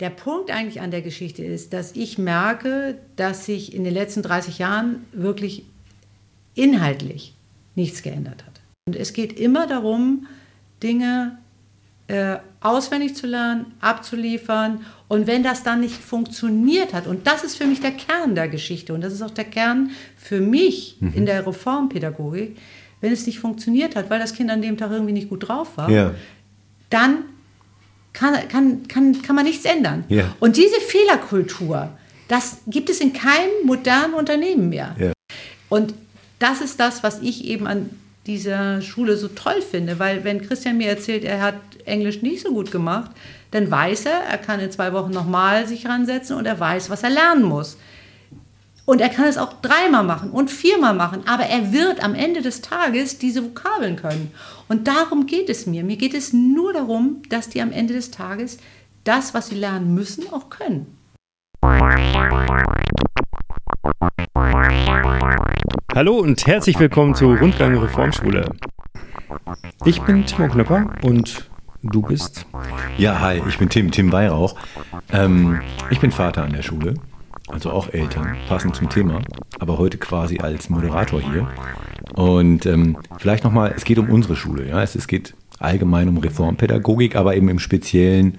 Der Punkt eigentlich an der Geschichte ist, dass ich merke, dass sich in den letzten 30 Jahren wirklich inhaltlich nichts geändert hat. Und es geht immer darum, Dinge äh, auswendig zu lernen, abzuliefern. Und wenn das dann nicht funktioniert hat, und das ist für mich der Kern der Geschichte, und das ist auch der Kern für mich mhm. in der Reformpädagogik, wenn es nicht funktioniert hat, weil das Kind an dem Tag irgendwie nicht gut drauf war, ja. dann kann, kann, kann, kann man nichts ändern. Ja. Und diese Fehlerkultur, das gibt es in keinem modernen Unternehmen mehr. Ja. Und das ist das, was ich eben an dieser Schule so toll finde, weil wenn Christian mir erzählt, er hat Englisch nicht so gut gemacht, dann weiß er, er kann in zwei Wochen nochmal sich ransetzen und er weiß, was er lernen muss. Und er kann es auch dreimal machen und viermal machen, aber er wird am Ende des Tages diese Vokabeln können. Und darum geht es mir. Mir geht es nur darum, dass die am Ende des Tages das, was sie lernen müssen, auch können. Hallo und herzlich willkommen zur Rundgang Reformschule. Ich bin Timo Knöpper und du bist? Ja, hi, ich bin Tim, Tim Weihrauch. Ähm, ich bin Vater an der Schule also auch Eltern, passend zum Thema, aber heute quasi als Moderator hier. Und ähm, vielleicht nochmal, es geht um unsere Schule. Ja? Es, es geht allgemein um Reformpädagogik, aber eben im Speziellen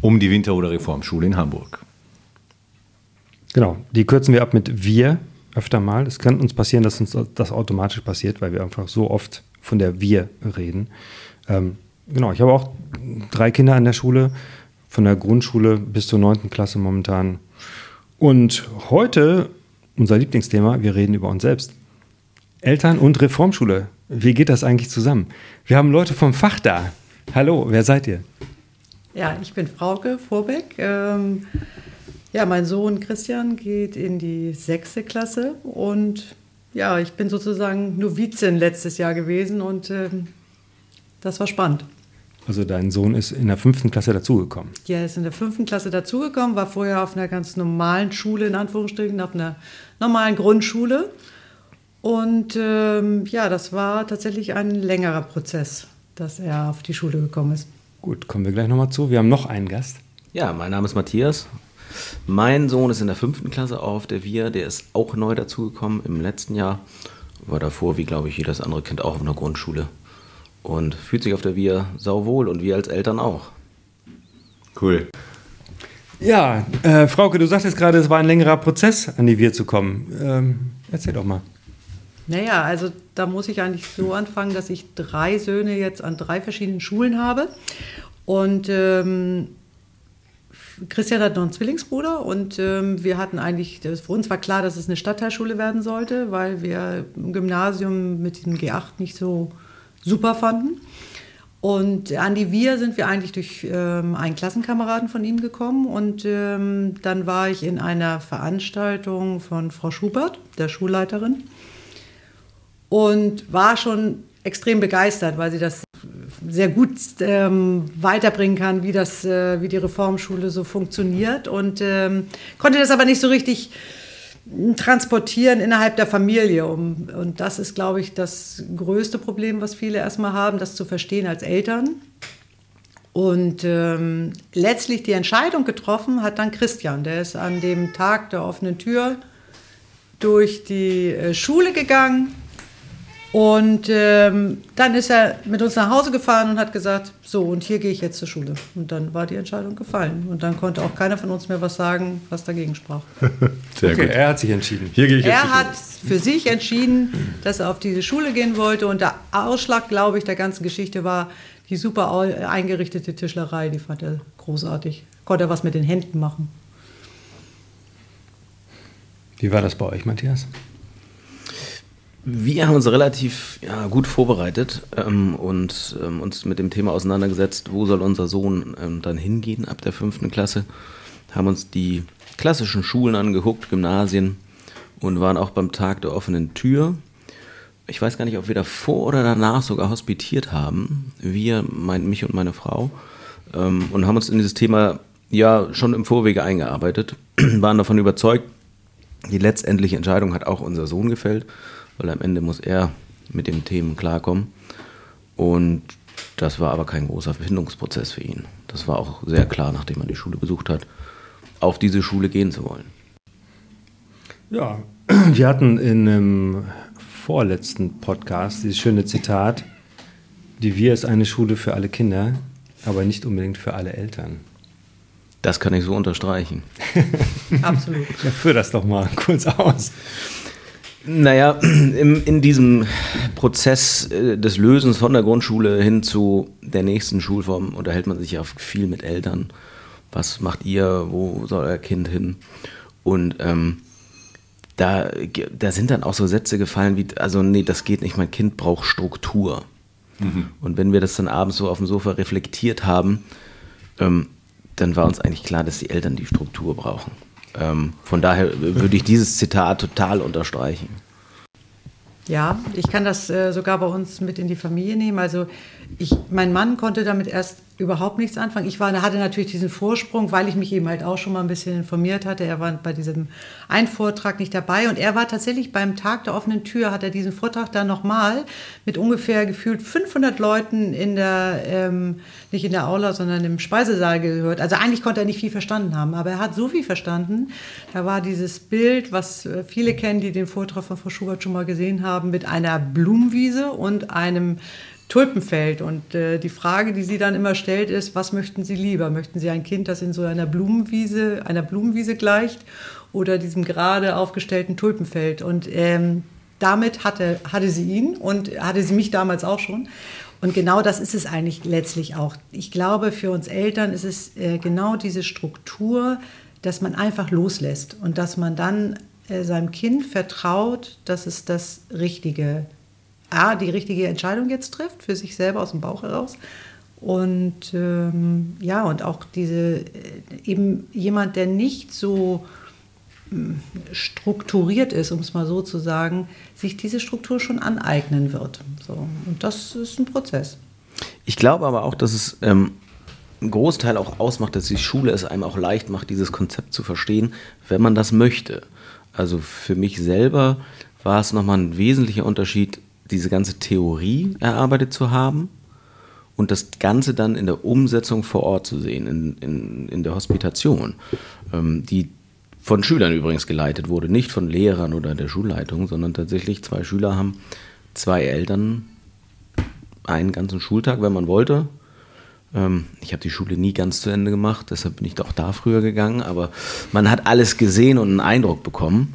um die Winter- oder Reformschule in Hamburg. Genau, die kürzen wir ab mit wir öfter mal. Es kann uns passieren, dass uns das automatisch passiert, weil wir einfach so oft von der wir reden. Ähm, genau, ich habe auch drei Kinder an der Schule, von der Grundschule bis zur neunten Klasse momentan und heute unser Lieblingsthema, wir reden über uns selbst. Eltern und Reformschule. Wie geht das eigentlich zusammen? Wir haben Leute vom Fach da. Hallo, wer seid ihr? Ja, ich bin Frauke Vorbeck. Ähm, ja, mein Sohn Christian geht in die sechste Klasse und ja, ich bin sozusagen Novizin letztes Jahr gewesen und ähm, das war spannend. Also dein Sohn ist in der fünften Klasse dazugekommen. Ja, er ist in der fünften Klasse dazugekommen, war vorher auf einer ganz normalen Schule, in Anführungsstrichen, auf einer normalen Grundschule. Und ähm, ja, das war tatsächlich ein längerer Prozess, dass er auf die Schule gekommen ist. Gut, kommen wir gleich nochmal zu. Wir haben noch einen Gast. Ja, mein Name ist Matthias. Mein Sohn ist in der fünften Klasse auf der Wir. Der ist auch neu dazugekommen im letzten Jahr. War davor, wie glaube ich, jedes andere Kind auch auf einer Grundschule und fühlt sich auf der Wir sauwohl und wir als Eltern auch. Cool. Ja, äh, Frauke, du sagtest gerade, es war ein längerer Prozess, an die Wir zu kommen. Ähm, erzähl doch mal. Naja, also da muss ich eigentlich so anfangen, dass ich drei Söhne jetzt an drei verschiedenen Schulen habe. Und ähm, Christian hat noch einen Zwillingsbruder und ähm, wir hatten eigentlich, das, für uns war klar, dass es eine Stadtteilschule werden sollte, weil wir im Gymnasium mit dem G8 nicht so super fanden. Und an die Wir sind wir eigentlich durch ähm, einen Klassenkameraden von ihm gekommen. Und ähm, dann war ich in einer Veranstaltung von Frau Schubert, der Schulleiterin, und war schon extrem begeistert, weil sie das sehr gut ähm, weiterbringen kann, wie, das, äh, wie die Reformschule so funktioniert. Und ähm, konnte das aber nicht so richtig transportieren innerhalb der Familie. Und das ist, glaube ich, das größte Problem, was viele erstmal haben, das zu verstehen als Eltern. Und ähm, letztlich die Entscheidung getroffen hat dann Christian. Der ist an dem Tag der offenen Tür durch die äh, Schule gegangen und ähm, dann ist er mit uns nach Hause gefahren und hat gesagt, so, und hier gehe ich jetzt zur Schule. Und dann war die Entscheidung gefallen. Und dann konnte auch keiner von uns mehr was sagen, was dagegen sprach. Sehr okay, gut. Er hat sich entschieden. Hier gehe ich jetzt er hat für sich entschieden, dass er auf diese Schule gehen wollte. Und der Ausschlag, glaube ich, der ganzen Geschichte war die super eingerichtete Tischlerei. Die fand er großartig. Konnte er was mit den Händen machen. Wie war das bei euch, Matthias? Wir haben uns relativ ja, gut vorbereitet ähm, und ähm, uns mit dem Thema auseinandergesetzt, wo soll unser Sohn ähm, dann hingehen ab der fünften Klasse. Haben uns die klassischen Schulen angeguckt, Gymnasien und waren auch beim Tag der offenen Tür. Ich weiß gar nicht, ob wir davor oder danach sogar hospitiert haben. Wir, mein, mich und meine Frau. Ähm, und haben uns in dieses Thema ja schon im Vorwege eingearbeitet. waren davon überzeugt, die letztendliche Entscheidung hat auch unser Sohn gefällt weil am Ende muss er mit den Themen klarkommen. Und Das war aber kein großer Findungsprozess für ihn. Das war auch sehr klar, nachdem er die Schule besucht hat, auf diese Schule gehen zu wollen. Ja, wir hatten in einem vorletzten Podcast dieses schöne Zitat, die Wir ist eine Schule für alle Kinder, aber nicht unbedingt für alle Eltern. Das kann ich so unterstreichen. Absolut. Ja, führ das doch mal kurz aus. Naja, im, in diesem Prozess äh, des Lösens von der Grundschule hin zu der nächsten Schulform unterhält man sich ja viel mit Eltern. Was macht ihr? Wo soll euer Kind hin? Und ähm, da, da sind dann auch so Sätze gefallen wie, also nee, das geht nicht, mein Kind braucht Struktur. Mhm. Und wenn wir das dann abends so auf dem Sofa reflektiert haben, ähm, dann war uns eigentlich klar, dass die Eltern die Struktur brauchen. Ähm, von daher würde ich dieses Zitat total unterstreichen. Ja, ich kann das äh, sogar bei uns mit in die Familie nehmen. Also ich, mein Mann konnte damit erst überhaupt nichts anfangen. Ich war, hatte natürlich diesen Vorsprung, weil ich mich eben halt auch schon mal ein bisschen informiert hatte. Er war bei diesem einen Vortrag nicht dabei und er war tatsächlich beim Tag der offenen Tür, hat er diesen Vortrag dann nochmal mit ungefähr gefühlt 500 Leuten in der, ähm, nicht in der Aula, sondern im Speisesaal gehört. Also eigentlich konnte er nicht viel verstanden haben, aber er hat so viel verstanden. Da war dieses Bild, was äh, viele kennen, die den Vortrag von Frau Schubert schon mal gesehen haben, mit einer Blumenwiese und einem Tulpenfeld. Und äh, die Frage, die sie dann immer stellt, ist, was möchten Sie lieber? Möchten Sie ein Kind, das in so einer Blumenwiese, einer Blumenwiese gleicht oder diesem gerade aufgestellten Tulpenfeld? Und ähm, damit hatte, hatte sie ihn und hatte sie mich damals auch schon. Und genau das ist es eigentlich letztlich auch. Ich glaube, für uns Eltern ist es äh, genau diese Struktur, dass man einfach loslässt und dass man dann äh, seinem Kind vertraut, dass es das Richtige A, die richtige Entscheidung jetzt trifft, für sich selber aus dem Bauch heraus. Und ähm, ja, und auch diese, äh, eben jemand, der nicht so hm, strukturiert ist, um es mal so zu sagen, sich diese Struktur schon aneignen wird. So. Und das ist ein Prozess. Ich glaube aber auch, dass es ähm, einen Großteil auch ausmacht, dass die Schule es einem auch leicht macht, dieses Konzept zu verstehen, wenn man das möchte. Also für mich selber war es nochmal ein wesentlicher Unterschied, diese ganze Theorie erarbeitet zu haben und das Ganze dann in der Umsetzung vor Ort zu sehen, in, in, in der Hospitation, ähm, die von Schülern übrigens geleitet wurde, nicht von Lehrern oder der Schulleitung, sondern tatsächlich zwei Schüler haben zwei Eltern einen ganzen Schultag, wenn man wollte. Ähm, ich habe die Schule nie ganz zu Ende gemacht, deshalb bin ich auch da früher gegangen, aber man hat alles gesehen und einen Eindruck bekommen.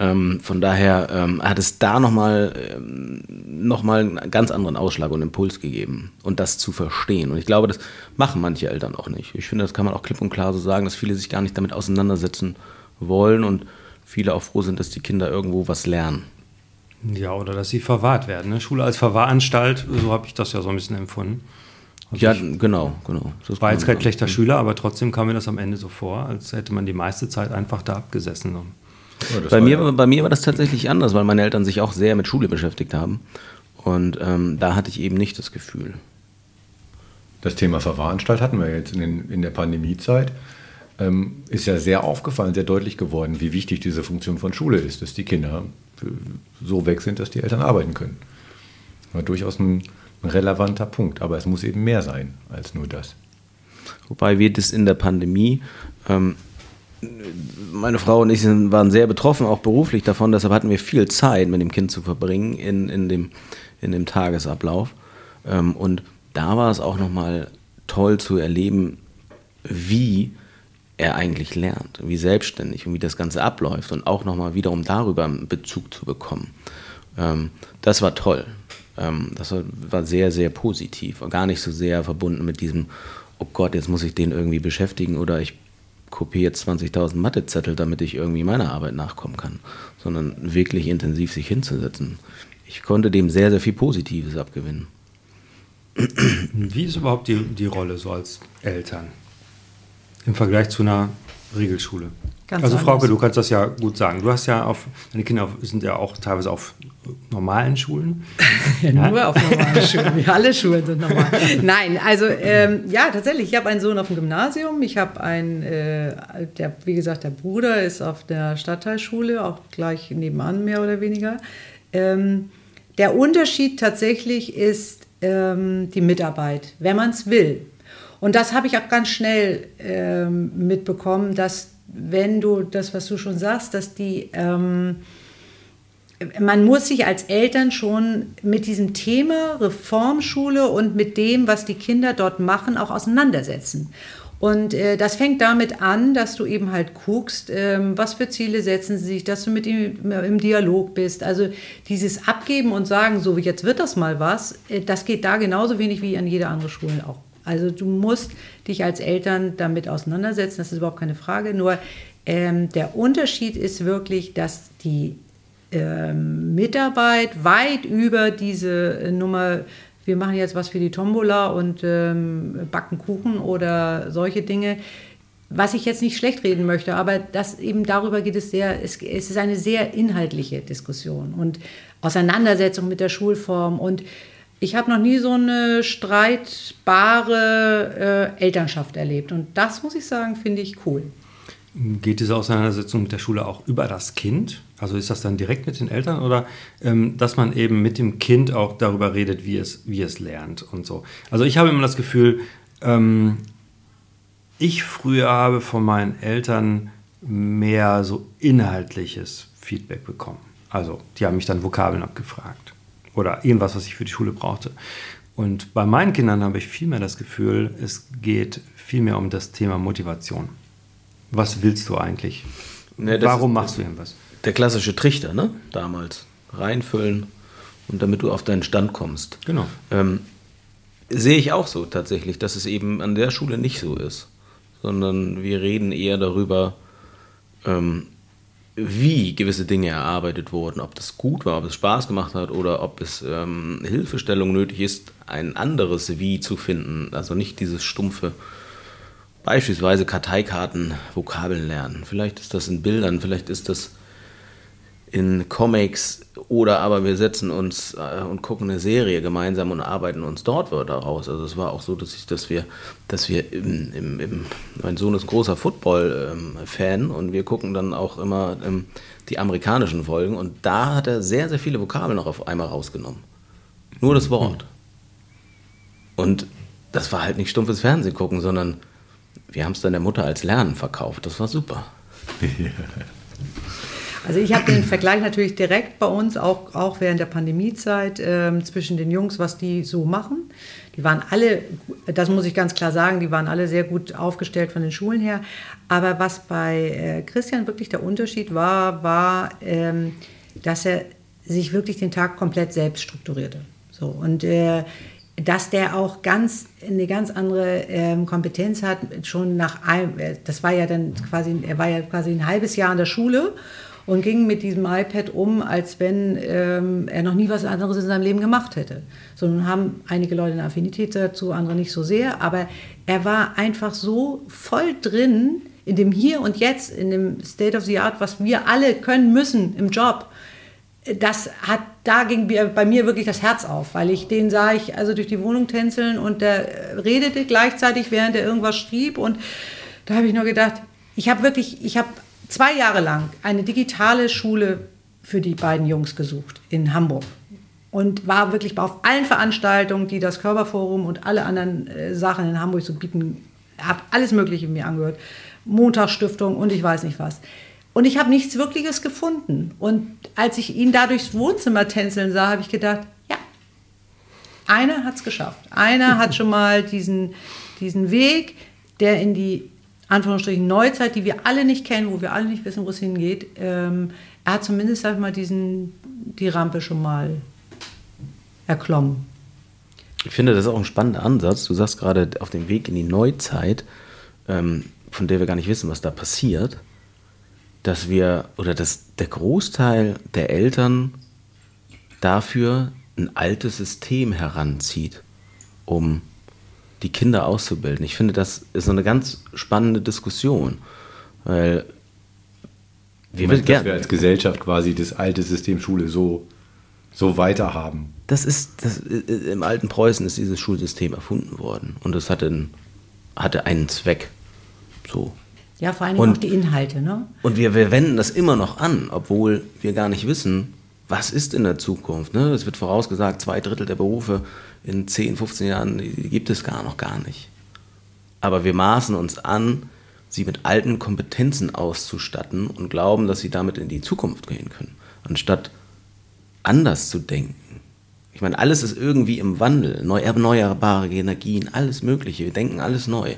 Ähm, von daher ähm, hat es da nochmal ähm, noch einen ganz anderen Ausschlag und Impuls gegeben und das zu verstehen. Und ich glaube, das machen manche Eltern auch nicht. Ich finde, das kann man auch klipp und klar so sagen, dass viele sich gar nicht damit auseinandersetzen wollen und viele auch froh sind, dass die Kinder irgendwo was lernen. Ja, oder dass sie verwahrt werden. Ne? Schule als Verwahranstalt, so habe ich das ja so ein bisschen empfunden. Also ja, genau, genau. Das war jetzt kein schlechter Schüler, aber trotzdem kam mir das am Ende so vor, als hätte man die meiste Zeit einfach da abgesessen. Ja, bei, mir, ja. bei mir war das tatsächlich anders, weil meine Eltern sich auch sehr mit Schule beschäftigt haben. Und ähm, da hatte ich eben nicht das Gefühl. Das Thema Verwahranstalt hatten wir jetzt in, den, in der Pandemiezeit. Ähm, ist ja sehr aufgefallen, sehr deutlich geworden, wie wichtig diese Funktion von Schule ist, dass die Kinder so weg sind, dass die Eltern arbeiten können. War durchaus ein, ein relevanter Punkt, aber es muss eben mehr sein als nur das. Wobei wir das in der Pandemie ähm, meine Frau und ich sind, waren sehr betroffen, auch beruflich davon. Deshalb hatten wir viel Zeit mit dem Kind zu verbringen in, in, dem, in dem Tagesablauf. Ähm, und da war es auch nochmal toll zu erleben, wie er eigentlich lernt, wie selbstständig und wie das Ganze abläuft und auch nochmal wiederum darüber einen Bezug zu bekommen. Ähm, das war toll. Ähm, das war, sehr, sehr positiv. Gar nicht so sehr verbunden mit diesem, oh Gott, jetzt muss ich den irgendwie beschäftigen oder ich kopiere jetzt 20.000 Mathezettel, damit ich irgendwie meiner Arbeit nachkommen kann, sondern wirklich intensiv sich hinzusetzen. Ich konnte dem sehr, sehr viel Positives abgewinnen. Wie ist überhaupt die, die Rolle so als Eltern im Vergleich zu einer Regelschule? Ganz also Frauke, du kannst das ja gut sagen. Du hast ja auf, deine Kinder sind ja auch teilweise auf normalen Schulen. ja, nur ja. auf normalen Schulen. Ja, alle Schulen sind normal. Nein, also ähm, ja, tatsächlich. Ich habe einen Sohn auf dem Gymnasium. Ich habe einen, äh, der, wie gesagt, der Bruder ist auf der Stadtteilschule, auch gleich nebenan mehr oder weniger. Ähm, der Unterschied tatsächlich ist ähm, die Mitarbeit, wenn man es will. Und das habe ich auch ganz schnell ähm, mitbekommen, dass wenn du das, was du schon sagst, dass die, ähm, man muss sich als Eltern schon mit diesem Thema Reformschule und mit dem, was die Kinder dort machen, auch auseinandersetzen. Und äh, das fängt damit an, dass du eben halt guckst, ähm, was für Ziele setzen sie sich, dass du mit ihm im Dialog bist. Also dieses Abgeben und sagen, so jetzt wird das mal was, äh, das geht da genauso wenig wie an jeder andere Schule auch. Also du musst dich als Eltern damit auseinandersetzen, das ist überhaupt keine Frage. Nur ähm, der Unterschied ist wirklich, dass die ähm, Mitarbeit weit über diese äh, Nummer wir machen jetzt was für die Tombola und ähm, backen Kuchen oder solche Dinge. Was ich jetzt nicht schlecht reden möchte, aber das eben darüber geht es sehr, es, es ist eine sehr inhaltliche Diskussion und Auseinandersetzung mit der Schulform und ich habe noch nie so eine streitbare äh, Elternschaft erlebt und das muss ich sagen, finde ich cool. Geht diese Auseinandersetzung mit der Schule auch über das Kind? Also ist das dann direkt mit den Eltern oder ähm, dass man eben mit dem Kind auch darüber redet, wie es, wie es lernt und so? Also ich habe immer das Gefühl, ähm, ich früher habe von meinen Eltern mehr so inhaltliches Feedback bekommen. Also die haben mich dann Vokabeln abgefragt oder irgendwas, was ich für die Schule brauchte. Und bei meinen Kindern habe ich viel mehr das Gefühl, es geht viel mehr um das Thema Motivation. Was willst du eigentlich? Ne, Warum machst du irgendwas? Der klassische Trichter, ne? Damals. Reinfüllen und damit du auf deinen Stand kommst. Genau. Ähm, sehe ich auch so tatsächlich, dass es eben an der Schule nicht so ist. Sondern wir reden eher darüber, ähm, wie gewisse Dinge erarbeitet wurden, ob das gut war, ob es Spaß gemacht hat oder ob es ähm, Hilfestellung nötig ist, ein anderes Wie zu finden. Also nicht dieses stumpfe Beispielsweise Karteikarten, Vokabeln lernen. Vielleicht ist das in Bildern, vielleicht ist das in Comics oder aber wir setzen uns äh, und gucken eine Serie gemeinsam und arbeiten uns dort Wörter raus. Also es war auch so, dass, ich, dass wir, dass wir im, im, im mein Sohn ist großer Football-Fan ähm, und wir gucken dann auch immer ähm, die amerikanischen Folgen und da hat er sehr, sehr viele Vokabeln noch auf einmal rausgenommen. Nur das Wort. Und das war halt nicht stumpfes Fernsehen gucken, sondern wir haben es dann der Mutter als Lernen verkauft. Das war super. Also ich habe den Vergleich natürlich direkt bei uns, auch, auch während der Pandemiezeit, äh, zwischen den Jungs, was die so machen. Die waren alle, das muss ich ganz klar sagen, die waren alle sehr gut aufgestellt von den Schulen her. Aber was bei äh, Christian wirklich der Unterschied war, war, ähm, dass er sich wirklich den Tag komplett selbst strukturierte. So, und äh, dass der auch ganz eine ganz andere ähm, Kompetenz hat, schon nach einem, äh, das war ja dann quasi, er war ja quasi ein halbes Jahr in der Schule und ging mit diesem iPad um, als wenn ähm, er noch nie was anderes in seinem Leben gemacht hätte. So nun haben einige Leute eine Affinität dazu, andere nicht so sehr, aber er war einfach so voll drin in dem Hier und Jetzt, in dem State of the Art, was wir alle können müssen im Job das hat, da ging bei mir wirklich das Herz auf, weil ich den sah ich also durch die Wohnung tänzeln und der redete gleichzeitig, während er irgendwas schrieb und da habe ich nur gedacht, ich habe wirklich, ich habe zwei Jahre lang eine digitale Schule für die beiden Jungs gesucht in Hamburg und war wirklich auf allen Veranstaltungen, die das Körperforum und alle anderen äh, Sachen in Hamburg so bieten, habe alles Mögliche mir angehört, Montagsstiftung und ich weiß nicht was. Und ich habe nichts Wirkliches gefunden. Und als ich ihn da durchs Wohnzimmer tänzeln sah, habe ich gedacht, ja, einer hat es geschafft. Einer hat schon mal diesen, diesen Weg, der in die Anführungsstrichen Neuzeit, die wir alle nicht kennen, wo wir alle nicht wissen, wo es hingeht, ähm, er hat zumindest sag ich mal diesen, die Rampe schon mal erklommen. Ich finde, das ist auch ein spannender Ansatz. Du sagst gerade auf dem Weg in die Neuzeit, ähm, von der wir gar nicht wissen, was da passiert dass wir oder dass der Großteil der Eltern dafür ein altes System heranzieht, um die Kinder auszubilden. Ich finde, das ist so eine ganz spannende Diskussion, weil wir, Moment, dass wir als Gesellschaft quasi das alte System Schule so, so weiter haben. Das ist, das, im alten Preußen ist dieses Schulsystem erfunden worden und es hatte, hatte einen Zweck. So, ja, vor allem und, auch die Inhalte. Ne? Und wir, wir wenden das immer noch an, obwohl wir gar nicht wissen, was ist in der Zukunft? Ne? Es wird vorausgesagt, zwei Drittel der Berufe in 10, 15 Jahren die gibt es gar noch gar nicht. Aber wir maßen uns an, sie mit alten Kompetenzen auszustatten und glauben, dass sie damit in die Zukunft gehen können, anstatt anders zu denken. Ich meine, alles ist irgendwie im Wandel, neu, erneuerbare Energien, alles Mögliche. Wir denken alles neu.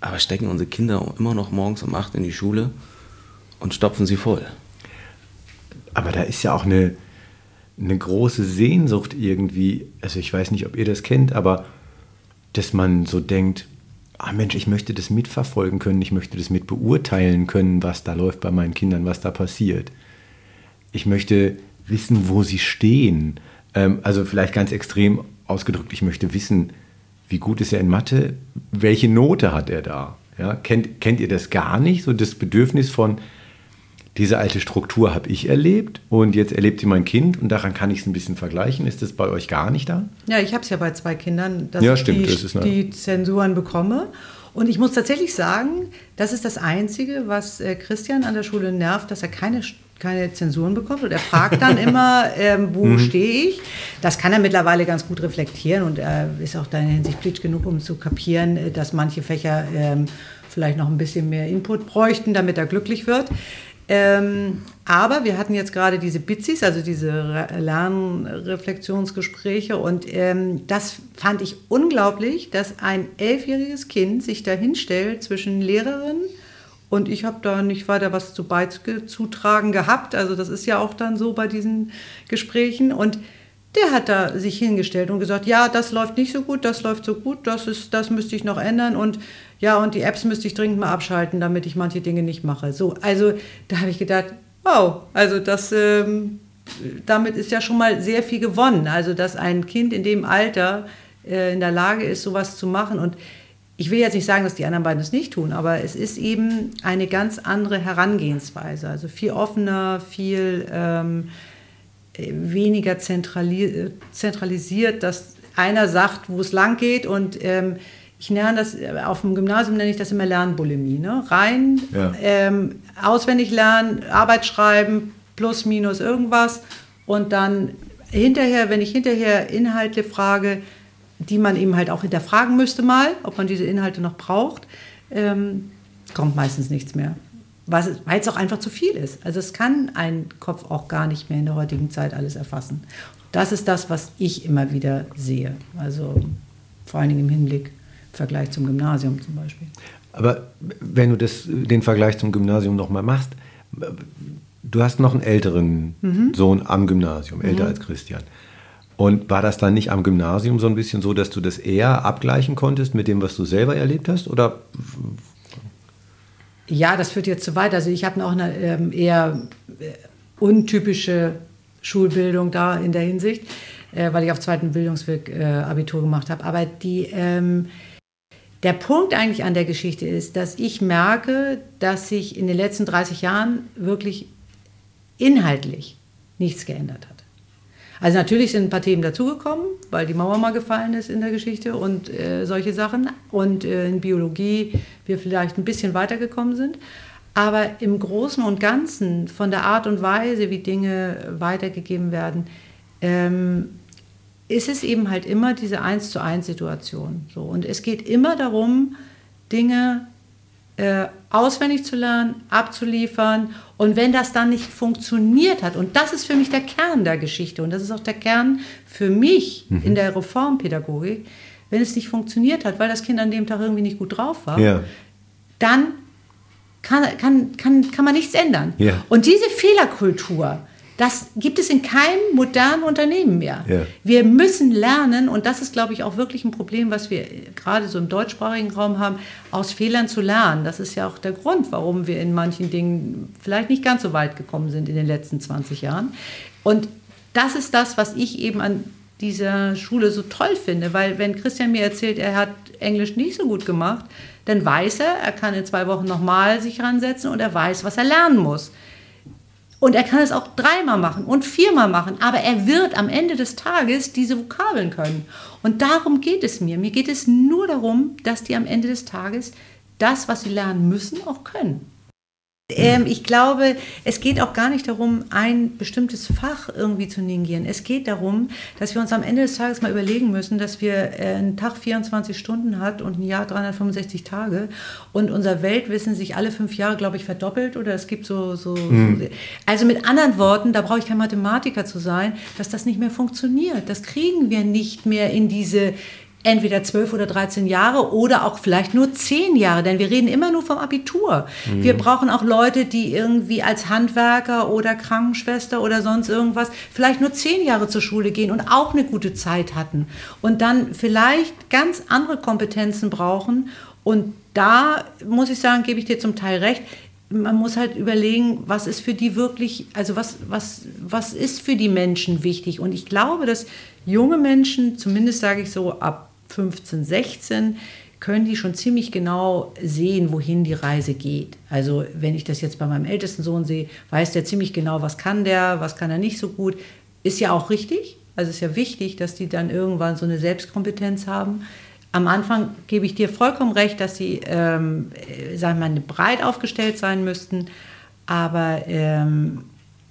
Aber stecken unsere Kinder immer noch morgens um 8 in die Schule und stopfen sie voll. Aber da ist ja auch eine, eine große Sehnsucht irgendwie. Also ich weiß nicht, ob ihr das kennt, aber dass man so denkt, ah Mensch, ich möchte das mitverfolgen können, ich möchte das mit beurteilen können, was da läuft bei meinen Kindern, was da passiert. Ich möchte wissen, wo sie stehen. Ähm, also vielleicht ganz extrem ausgedrückt, ich möchte wissen, wie gut ist er in Mathe, welche Note hat er da? Ja, kennt, kennt ihr das gar nicht? So das Bedürfnis von, diese alte Struktur habe ich erlebt und jetzt erlebt sie mein Kind und daran kann ich es ein bisschen vergleichen. Ist das bei euch gar nicht da? Ja, ich habe es ja bei zwei Kindern, dass ja, ich stimmt, die, eine- die Zensuren bekomme. Und ich muss tatsächlich sagen, das ist das Einzige, was äh, Christian an der Schule nervt, dass er keine, keine Zensuren bekommt. Und er fragt dann immer, ähm, wo stehe ich? Das kann er mittlerweile ganz gut reflektieren und er ist auch da in Hinsicht blitz genug, um zu kapieren, äh, dass manche Fächer ähm, vielleicht noch ein bisschen mehr Input bräuchten, damit er glücklich wird. Ähm, aber wir hatten jetzt gerade diese Bitzis, also diese Re- Lernreflexionsgespräche und ähm, das fand ich unglaublich, dass ein elfjähriges Kind sich da hinstellt zwischen Lehrerin und ich habe da nicht weiter was zu beizutragen gehabt. Also das ist ja auch dann so bei diesen Gesprächen und der hat da sich hingestellt und gesagt, ja, das läuft nicht so gut, das läuft so gut, das ist, das müsste ich noch ändern und ja, und die Apps müsste ich dringend mal abschalten, damit ich manche Dinge nicht mache. So, also da habe ich gedacht, wow, also das, ähm, damit ist ja schon mal sehr viel gewonnen. Also dass ein Kind in dem Alter äh, in der Lage ist, sowas zu machen und ich will jetzt nicht sagen, dass die anderen beiden es nicht tun, aber es ist eben eine ganz andere Herangehensweise. Also viel offener, viel ähm, weniger zentrali zentralisiert, dass einer sagt, wo es lang geht und ähm, ich nenne das, auf dem Gymnasium nenne ich das immer Lernbulimie. Ne? Rein, Ja. ähm, auswendig lernen, Arbeit schreiben, plus, minus irgendwas und dann hinterher, wenn ich hinterher Inhalte frage, die man eben halt auch hinterfragen müsste mal, ob man diese Inhalte noch braucht, ähm, kommt meistens nichts mehr. Weil es auch einfach zu viel ist. Also es kann ein Kopf auch gar nicht mehr in der heutigen Zeit alles erfassen. Das ist das, was ich immer wieder sehe. Also vor allen Dingen im Hinblick im Vergleich zum Gymnasium zum Beispiel. Aber wenn du das, den Vergleich zum Gymnasium nochmal machst, du hast noch einen älteren Sohn am Gymnasium, älter als Christian. Und war das dann nicht am Gymnasium so ein bisschen so, dass du das eher abgleichen konntest mit dem, was du selber erlebt hast? Oder Ja, das führt jetzt zu weit. Also ich habe auch eine ähm, eher äh, untypische Schulbildung da in der Hinsicht, äh, weil ich auf zweiten Bildungsweg äh, Abitur gemacht habe. Aber die, ähm, der Punkt eigentlich an der Geschichte ist, dass ich merke, dass sich in den letzten 30 Jahren wirklich inhaltlich nichts geändert hat. Also natürlich sind ein paar Themen dazugekommen, weil die Mauer mal gefallen ist in der Geschichte und äh, solche Sachen. Und äh, in Biologie wir vielleicht ein bisschen weitergekommen sind. Aber im Großen und Ganzen, von der Art und Weise, wie Dinge weitergegeben werden, ähm, ist es eben halt immer diese Eins zu eins Situation. So. Und es geht immer darum, Dinge äh, auswendig zu lernen, abzuliefern. Und wenn das dann nicht funktioniert hat, und das ist für mich der Kern der Geschichte, und das ist auch der Kern für mich in der Reformpädagogik, wenn es nicht funktioniert hat, weil das Kind an dem Tag irgendwie nicht gut drauf war, Ja. dann kann, kann, kann, kann man nichts ändern. Ja. Und diese Fehlerkultur, das gibt es in keinem modernen Unternehmen mehr. Ja. Wir müssen lernen, und das ist, glaube ich, auch wirklich ein Problem, was wir gerade so im deutschsprachigen Raum haben, aus Fehlern zu lernen. Das ist ja auch der Grund, warum wir in manchen Dingen vielleicht nicht ganz so weit gekommen sind in den letzten 20 Jahren. Und das ist das, was ich eben an dieser Schule so toll finde, weil wenn Christian mir erzählt, er hat Englisch nicht so gut gemacht, dann weiß er, er kann in zwei Wochen nochmal sich ransetzen und er weiß, was er lernen muss. Und er kann es auch dreimal machen und viermal machen, aber er wird am Ende des Tages diese Vokabeln können. Und darum geht es mir. Mir geht es nur darum, dass die am Ende des Tages das, was sie lernen müssen, auch können. Ähm, ich glaube, es geht auch gar nicht darum, ein bestimmtes Fach irgendwie zu negieren. Es geht darum, dass wir uns am Ende des Tages mal überlegen müssen, dass wir äh, einen Tag 24 Stunden hat und ein Jahr 365 Tage und unser Weltwissen sich alle fünf Jahre, glaube ich, verdoppelt oder es gibt so, so, mhm. also mit anderen Worten, da brauche ich kein Mathematiker zu sein, dass das nicht mehr funktioniert. Das kriegen wir nicht mehr in diese entweder zwölf oder 13 Jahre oder auch vielleicht nur zehn Jahre, denn wir reden immer nur vom Abitur. Mhm. Wir brauchen auch Leute, die irgendwie als Handwerker oder Krankenschwester oder sonst irgendwas vielleicht nur zehn Jahre zur Schule gehen und auch eine gute Zeit hatten und dann vielleicht ganz andere Kompetenzen brauchen. Und da muss ich sagen, gebe ich dir zum Teil recht, man muss halt überlegen, was ist für die wirklich, also was, was, was ist für die Menschen wichtig. Und ich glaube, dass junge Menschen, zumindest sage ich so ab 15, 16 können die schon ziemlich genau sehen, wohin die Reise geht. Also wenn ich das jetzt bei meinem ältesten Sohn sehe, weiß der ziemlich genau, was kann der, was kann er nicht so gut. Ist ja auch richtig. Also ist ja wichtig, dass die dann irgendwann so eine Selbstkompetenz haben. Am Anfang gebe ich dir vollkommen recht, dass sie, ähm, sagen wir mal, breit aufgestellt sein müssten. Aber ähm,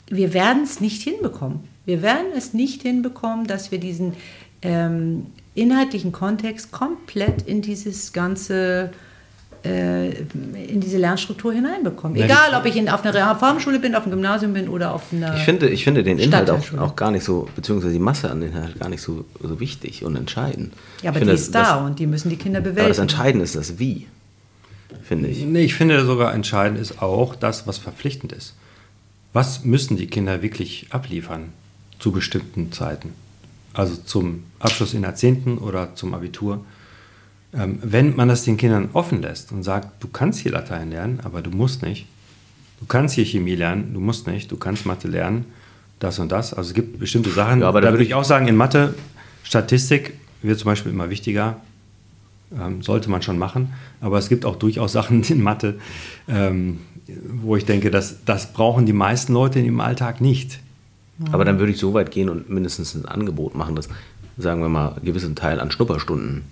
wir werden es nicht hinbekommen. Wir werden es nicht hinbekommen, dass wir diesen ähm, inhaltlichen Kontext komplett in dieses ganze äh, in diese Lernstruktur hineinbekommen. Egal, ob ich in, auf einer Reformschule bin, auf einem Gymnasium bin oder auf einer. Ich finde, ich finde den Inhalt auch, auch gar nicht so, beziehungsweise die Masse an Inhalt gar nicht so, so wichtig und entscheidend. Ja, aber finde, die ist da das, und die müssen die Kinder bewältigen. Aber das Entscheidende ist das Wie, finde ich. Nee, ich finde sogar entscheidend ist auch das, was verpflichtend ist. Was müssen die Kinder wirklich abliefern zu bestimmten Zeiten? Also zum Abschluss in der 10. oder zum Abitur, ähm, wenn man das den Kindern offen lässt und sagt, du kannst hier Latein lernen, aber du musst nicht. Du kannst hier Chemie lernen, du musst nicht. Du kannst Mathe lernen, das und das. Also es gibt bestimmte Sachen. Ja, aber da würde ich auch sagen, in Mathe, Statistik wird zum Beispiel immer wichtiger. Ähm, sollte man schon machen. Aber es gibt auch durchaus Sachen in Mathe, ähm, wo ich denke, dass, das brauchen die meisten Leute im Alltag nicht. Aber dann würde ich so weit gehen und mindestens ein Angebot machen, dass, sagen wir mal, ein gewissen Teil an Schnupperstunden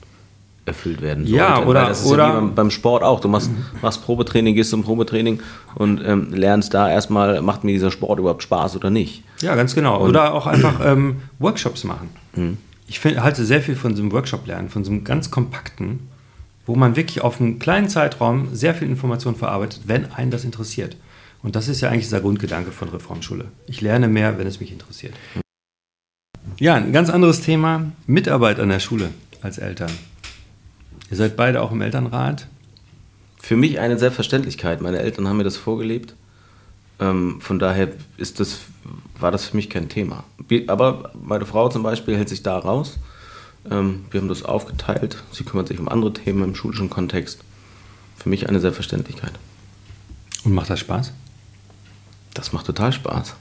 erfüllt werden sollte. Ja, oder, das ist oder ja beim, beim, Sport auch. Du machst, machst Probetraining, gehst zum Probetraining und ähm, lernst da erstmal, macht mir dieser Sport überhaupt Spaß oder nicht. Ja, ganz genau. Und oder auch einfach ähm, Workshops machen. Mhm. Ich find, halte sehr viel von so einem Workshop-Lernen, von so einem ganz kompakten, wo man wirklich auf einen kleinen Zeitraum sehr viel Information verarbeitet, wenn einen das interessiert. Und das ist ja eigentlich der Grundgedanke von Reformschule. Ich lerne mehr, wenn es mich interessiert. Ja, ein ganz anderes Thema, Mitarbeit an der Schule als Eltern. Ihr seid beide auch im Elternrat. Für mich eine Selbstverständlichkeit. Meine Eltern haben mir das vorgelebt. Ähm, von daher ist das, war das für mich kein Thema. Aber meine Frau zum Beispiel hält sich da raus. Ähm, wir haben das aufgeteilt. Sie kümmert sich um andere Themen im schulischen Kontext. Für mich eine Selbstverständlichkeit. Und macht das Spaß? Das macht total Spaß.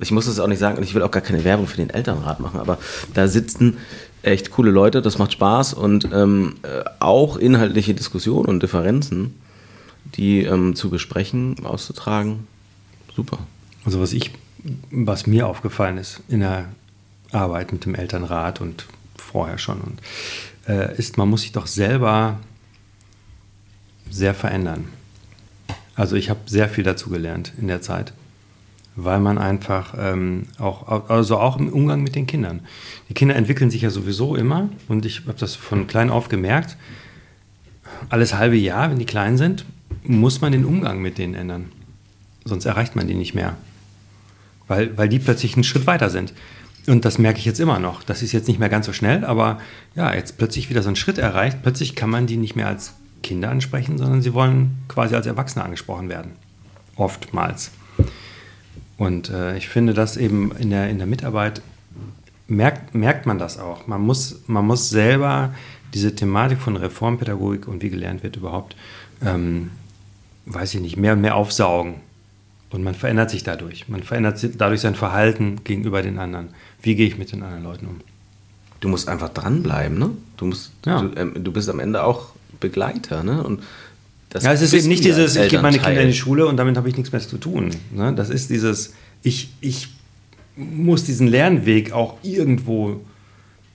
Ich muss es auch nicht sagen und ich will auch gar keine Werbung für den Elternrat machen, aber da sitzen echt coole Leute, das macht Spaß und ähm, äh, auch inhaltliche Diskussionen und Differenzen, die ähm, zu besprechen, auszutragen. Super. Also was ich, was mir aufgefallen ist in der Arbeit mit dem Elternrat und vorher schon, und, äh, ist, man muss sich doch selber sehr verändern. Also ich habe sehr viel dazu gelernt in der Zeit, weil man einfach ähm, auch, also auch im Umgang mit den Kindern. Die Kinder entwickeln sich ja sowieso immer und ich habe das von klein auf gemerkt. Alles halbe Jahr, wenn die klein sind, muss man den Umgang mit denen ändern. Sonst erreicht man die nicht mehr. Weil, weil die plötzlich einen Schritt weiter sind. Und das merke ich jetzt immer noch. Das ist jetzt nicht mehr ganz so schnell, aber ja, jetzt plötzlich wieder so einen Schritt erreicht. Plötzlich kann man die nicht mehr als Kinder ansprechen, sondern sie wollen quasi als Erwachsene angesprochen werden. Oftmals. Und äh, ich finde, dass eben in der, in der Mitarbeit merkt, merkt man das auch. Man muss, man muss selber diese Thematik von Reformpädagogik und wie gelernt wird überhaupt, ähm, weiß ich nicht, mehr und mehr aufsaugen. Und man verändert sich dadurch. Man verändert dadurch sein Verhalten gegenüber den anderen. Wie gehe ich mit den anderen Leuten um? Du musst einfach dranbleiben, ne? Du, musst, ja. du, ähm, du bist am Ende auch Begleiter. Ne? Und das ja, es ist eben nicht dieses, ich gebe meine Kinder in die Schule und damit habe ich nichts mehr zu tun. Ne? Das ist dieses, ich, ich muss diesen Lernweg auch irgendwo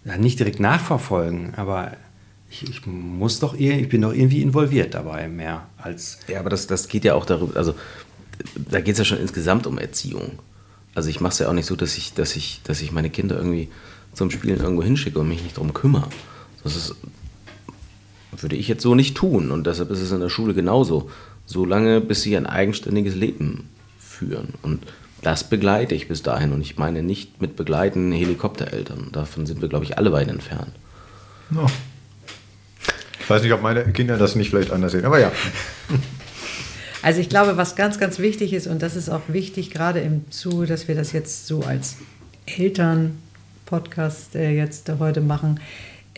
ja, nicht direkt nachverfolgen, aber ich, ich muss doch eher, ich bin doch irgendwie involviert dabei, mehr als. Ja, aber das, das geht ja auch darüber, also da geht es ja schon insgesamt um Erziehung. Also ich mache es ja auch nicht so, dass ich, dass ich, dass ich meine Kinder irgendwie zum Spielen irgendwo hinschicke und mich nicht darum kümmere. Das ist, würde ich jetzt so nicht tun. Und deshalb ist es in der Schule genauso. So lange, bis sie ein eigenständiges Leben führen. Und das begleite ich bis dahin. Und ich meine nicht mit begleiten Helikoptereltern. Davon sind wir, glaube ich, alle weit entfernt. No. Ich weiß nicht, ob meine Kinder das nicht vielleicht anders sehen, aber ja. Also ich glaube, was ganz, ganz wichtig ist, und das ist auch wichtig, gerade im Zu, dass wir das jetzt so als Eltern-Podcast äh, jetzt heute machen,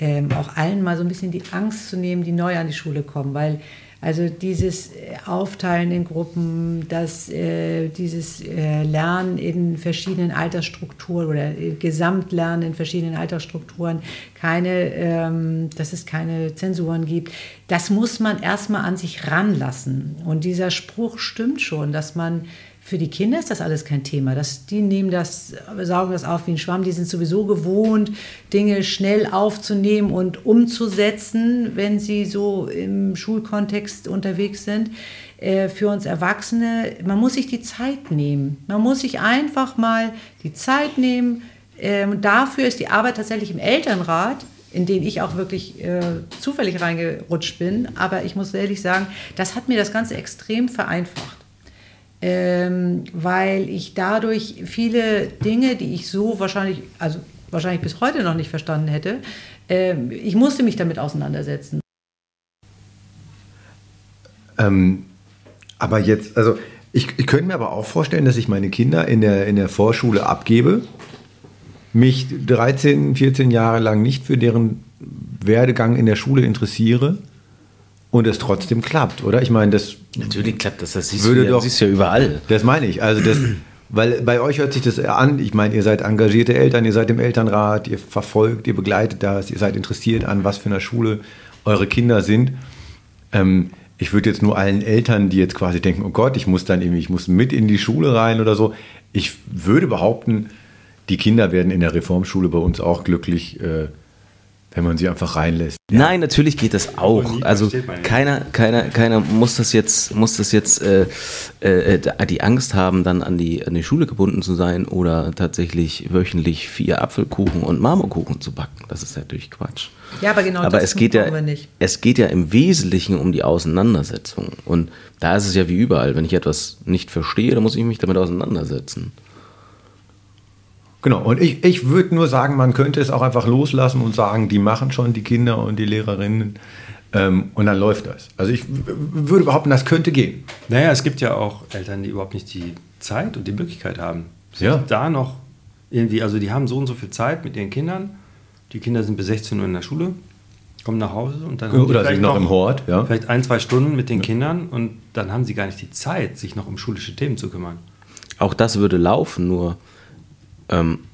ähm, auch allen mal so ein bisschen die Angst zu nehmen, die neu an die Schule kommen, weil also dieses äh, Aufteilen in Gruppen, das, äh, dieses äh, Lernen in verschiedenen Altersstrukturen oder äh, Gesamtlernen in verschiedenen Altersstrukturen, keine, ähm, dass es keine Zensuren gibt, das muss man erstmal an sich ranlassen. Und dieser Spruch stimmt schon, dass man für die Kinder ist das alles kein Thema. Das, die nehmen das, saugen das auf wie ein Schwamm. Die sind sowieso gewohnt, Dinge schnell aufzunehmen und umzusetzen, wenn sie so im Schulkontext unterwegs sind. Äh, für uns Erwachsene, man muss sich die Zeit nehmen. Man muss sich einfach mal die Zeit nehmen. Ähm, dafür ist die Arbeit tatsächlich im Elternrat in den ich auch wirklich äh, zufällig reingerutscht bin. Aber ich muss ehrlich sagen, das hat mir das Ganze extrem vereinfacht ähm, weil ich dadurch viele Dinge, die ich so wahrscheinlich, also wahrscheinlich bis heute noch nicht verstanden hätte, äh, ich musste mich damit auseinandersetzen. Ähm, aber jetzt, also ich, ich könnte mir aber auch vorstellen, dass ich meine Kinder in der, in der Vorschule abgebe, mich 13, 14 Jahre lang nicht für deren Werdegang in der Schule interessiere und es trotzdem klappt, oder? Ich meine, das. Natürlich klappt das, das siehst, würde du, ja, doch, siehst ja überall. Das meine ich. Also das, weil bei euch hört sich das an. Ich meine, ihr seid engagierte Eltern, ihr seid im Elternrat, ihr verfolgt, ihr begleitet das, ihr seid interessiert an, was für einer Schule eure Kinder sind. Ähm, ich würde jetzt nur allen Eltern, die jetzt quasi denken, oh Gott, ich muss dann irgendwie, ich muss mit in die Schule rein oder so. Ich würde behaupten, die Kinder werden in der Reformschule bei uns auch glücklich. Äh, wenn man sie einfach reinlässt. Ja. Nein, natürlich geht das auch. Also keiner, keiner, keiner muss das jetzt, muss das jetzt äh, äh, die Angst haben, dann an die, an die Schule gebunden zu sein oder tatsächlich wöchentlich vier Apfelkuchen und Marmorkuchen zu backen. Das ist natürlich Quatsch. Ja, aber genau aber das es geht ja, wir nicht. Es geht ja im Wesentlichen um die Auseinandersetzung. Und da ist es ja wie überall. Wenn ich etwas nicht verstehe, dann muss ich mich damit auseinandersetzen. Genau, und ich, ich würde nur sagen, man könnte es auch einfach loslassen und sagen, die machen schon die Kinder und die Lehrerinnen ähm, und dann läuft das. Also ich würde behaupten, das könnte gehen. Naja, es gibt ja auch Eltern, die überhaupt nicht die Zeit und die Möglichkeit haben, sich Ja. da noch irgendwie, also die haben so und so viel Zeit mit ihren Kindern. Die Kinder sind bis 16 Uhr in der Schule, kommen nach Hause und dann haben Oder vielleicht sind noch im Hort, ja. Vielleicht ein, zwei Stunden mit den Kindern und dann haben sie gar nicht die Zeit, sich noch um schulische Themen zu kümmern. Auch das würde laufen, nur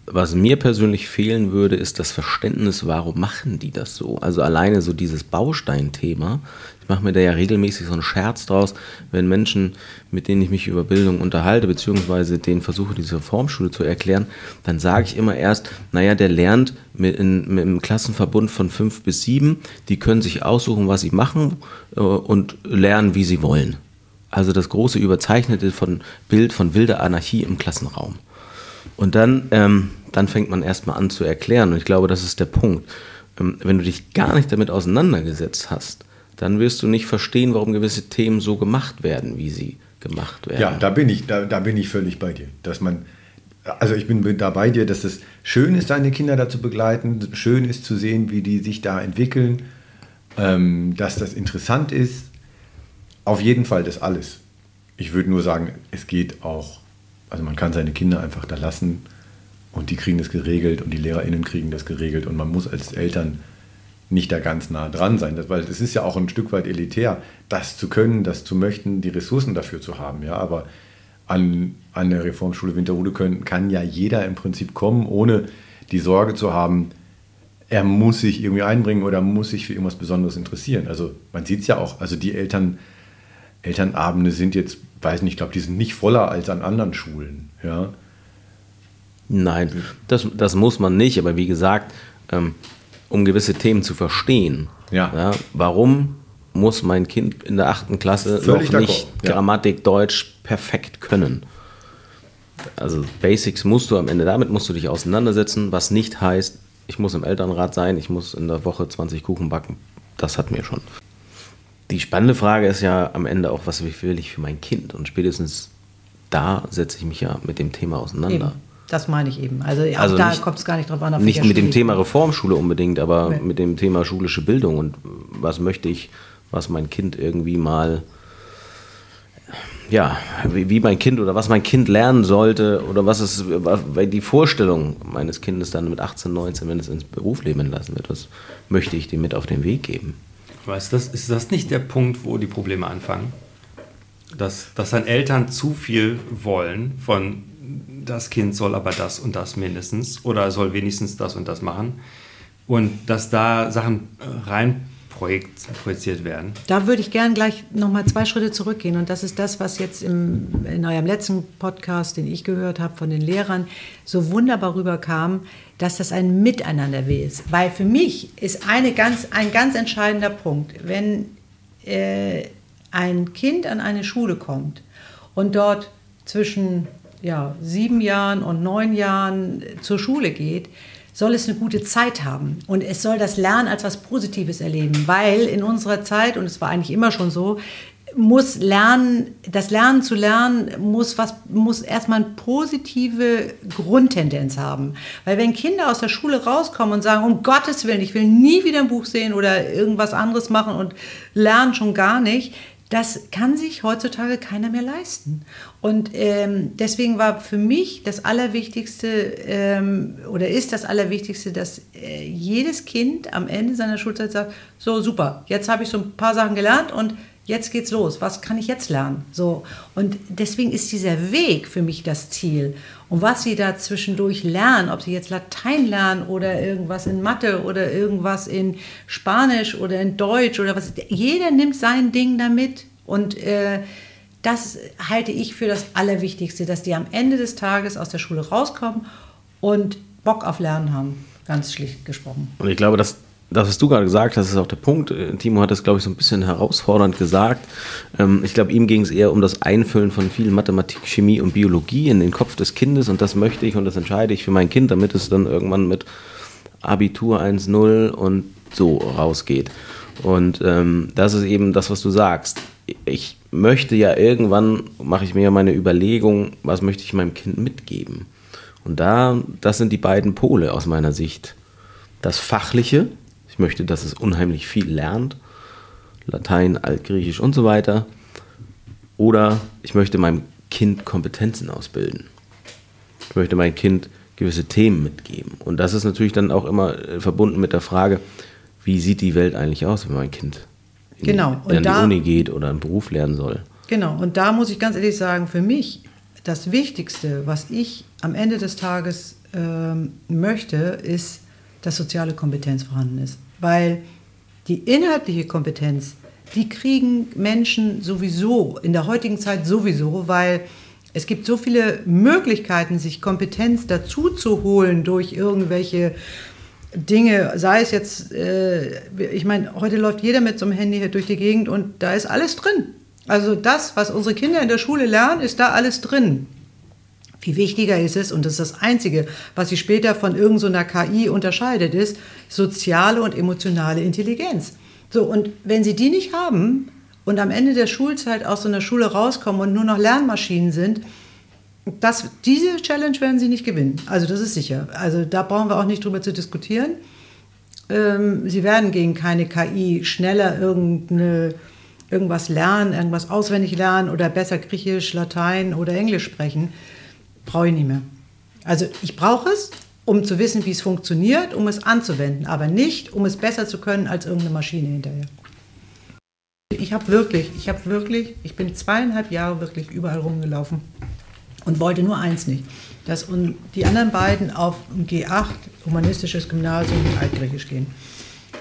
was mir persönlich fehlen würde, ist das Verständnis, warum machen die das so? Also alleine so dieses Bausteinthema. Ich mache mir da ja regelmäßig so einen Scherz draus, wenn Menschen, mit denen ich mich über Bildung unterhalte, beziehungsweise denen versuche, diese Reformschule zu erklären, dann sage ich immer erst, naja, der lernt mit, in, mit einem Klassenverbund von fünf bis sieben, die können sich aussuchen, was sie machen äh, und lernen, wie sie wollen. Also das große überzeichnete von Bild von wilder Anarchie im Klassenraum. Und dann, ähm, dann fängt man erstmal an zu erklären. Und ich glaube, das ist der Punkt. Ähm, wenn du dich gar nicht damit auseinandergesetzt hast, dann wirst du nicht verstehen, warum gewisse Themen so gemacht werden, wie sie gemacht werden. Ja, da bin ich, da, da bin ich völlig bei dir. Dass man, also ich bin da bei dir, dass es schön ist, deine Kinder da zu begleiten, schön ist zu sehen, wie die sich da entwickeln, ähm, dass das interessant ist. Auf jeden Fall das alles. Ich würde nur sagen, es geht auch, also man kann seine Kinder einfach da lassen und die kriegen das geregelt und die LehrerInnen kriegen das geregelt und man muss als Eltern nicht da ganz nah dran sein, weil es ist ja auch ein Stück weit elitär, das zu können, das zu möchten, die Ressourcen dafür zu haben, ja, aber an, an der Reformschule Winterhude können, kann ja jeder im Prinzip kommen, ohne die Sorge zu haben, er muss sich irgendwie einbringen oder muss sich für irgendwas Besonderes interessieren. Also man sieht es ja auch, also die Eltern, Elternabende sind jetzt, weiß nicht, ich glaube, die sind nicht voller als an anderen Schulen, ja. Nein, das, das muss man nicht, aber wie gesagt, ähm, um gewisse Themen zu verstehen, Ja. warum muss mein Kind in der achten Klasse Völlig noch nicht ja. Grammatik Deutsch perfekt können? Also Basics musst du am Ende, damit musst du dich auseinandersetzen, was nicht heißt, ich muss im Elternrat sein, ich muss in der Woche 20 Kuchen backen. Das hat mir schon. Die spannende Frage ist ja am Ende auch, was will ich für mein Kind? Und spätestens da setze ich mich ja mit dem Thema auseinander. Eben. Das meine ich eben. Also, auch Also da kommt es gar nicht drauf an. auf Nicht mit dem Thema Reformschule unbedingt, aber Nee. mit dem Thema schulische Bildung und was möchte ich, was mein Kind irgendwie mal, ja, wie, mein Kind oder was mein Kind lernen sollte oder was weil die Vorstellung meines Kindes dann mit 18, 19, wenn es ins Berufsleben entlassen wird, was möchte ich dem mit auf den Weg geben? Weißt du, das, ist das nicht der Punkt, wo die Probleme anfangen? Dass, dass dann Eltern zu viel wollen von das Kind soll aber das und das mindestens oder soll wenigstens das und das machen und dass da Sachen äh, rein projiziert werden. Da würde ich gern gleich nochmal zwei Schritte zurückgehen. Und das ist das, was jetzt im, in eurem letzten Podcast, den ich gehört habe von den Lehrern, so wunderbar rüberkam, dass das ein Miteinander ist. Weil für mich ist eine ganz, ein ganz entscheidender Punkt, wenn äh, ein Kind an eine Schule kommt und dort zwischen ja, sieben Jahren und neun Jahren zur Schule geht, soll es eine gute Zeit haben und es soll das Lernen als was Positives erleben, weil in unserer Zeit, und es war eigentlich immer schon so, muss Lernen, das Lernen zu lernen, muss, was, muss erstmal eine positive Grundtendenz haben. Weil wenn Kinder aus der Schule rauskommen und sagen, um Gottes Willen, ich will nie wieder ein Buch sehen oder irgendwas anderes machen und lernen schon gar nicht, das kann sich heutzutage keiner mehr leisten. Und ähm, deswegen war für mich das Allerwichtigste ähm, oder ist das Allerwichtigste, dass äh, jedes Kind am Ende seiner Schulzeit sagt, so super, jetzt habe ich so ein paar Sachen gelernt und jetzt geht's los. Was kann ich jetzt lernen? So und deswegen ist dieser Weg für mich das Ziel. Und was sie da zwischendurch lernen, ob sie jetzt Latein lernen oder irgendwas in Mathe oder irgendwas in Spanisch oder in Deutsch oder was, jeder nimmt sein Ding damit und äh, das halte ich für das Allerwichtigste, dass die am Ende des Tages aus der Schule rauskommen und Bock auf Lernen haben, ganz schlicht gesprochen. Und ich glaube, dass das, was du gerade gesagt hast, ist auch der Punkt. Äh, Timo hat das, glaube ich, so ein bisschen herausfordernd gesagt. Ähm, Ich glaube, ihm ging es eher um das Einfüllen von viel Mathematik, Chemie und Biologie in den Kopf des Kindes und das möchte ich und das entscheide ich für mein Kind, damit es dann irgendwann mit Abitur 1.0 und so rausgeht. Und ähm, das ist eben das, was du sagst. Ich möchte ja irgendwann, mache ich mir ja meine Überlegung, was möchte ich meinem Kind mitgeben. Und da, das sind die beiden Pole aus meiner Sicht. Das Fachliche, ich möchte, dass es unheimlich viel lernt, Latein, Altgriechisch und so weiter. Oder ich möchte meinem Kind Kompetenzen ausbilden. Ich möchte meinem Kind gewisse Themen mitgeben. Und das ist natürlich dann auch immer äh, verbunden mit der Frage, wie sieht die Welt eigentlich aus, wenn mein Kind in Genau, die, und an die Uni geht oder einen Beruf lernen soll. Genau, und da muss ich ganz ehrlich sagen, für mich das Wichtigste, was ich am Ende des Tages ähm, möchte, ist, dass soziale Kompetenz vorhanden ist. Weil die inhaltliche Kompetenz, die kriegen Menschen sowieso, in der heutigen Zeit sowieso, weil es gibt so viele Möglichkeiten, sich Kompetenz dazu zu holen durch irgendwelche Dinge, sei es jetzt, äh, ich meine, heute läuft jeder mit so einem Handy hier durch die Gegend und da ist alles drin. Also das, was unsere Kinder in der Schule lernen, ist da alles drin. Viel wichtiger ist es, und das ist das Einzige, was sie später von irgendeiner KI unterscheidet, ist soziale und emotionale Intelligenz. So, und wenn sie die nicht haben und am Ende der Schulzeit aus so einer Schule rauskommen und nur noch Lernmaschinen sind, das, diese Challenge werden sie nicht gewinnen. Also das ist sicher. Also da brauchen wir auch nicht drüber zu diskutieren. Ähm, sie werden gegen keine KI schneller irgendeine, irgendwas lernen, irgendwas auswendig lernen oder besser Griechisch, Latein oder Englisch sprechen. Brauche ich nicht mehr. Also ich brauche es, um zu wissen, wie es funktioniert, um es anzuwenden, aber nicht, um es besser zu können als irgendeine Maschine hinterher. Ich habe wirklich, ich habe wirklich, ich bin zweieinhalb Jahre wirklich überall rumgelaufen und wollte nur eins nicht, dass die anderen beiden auf ein G8, humanistisches Gymnasium Altgriechisch gehen.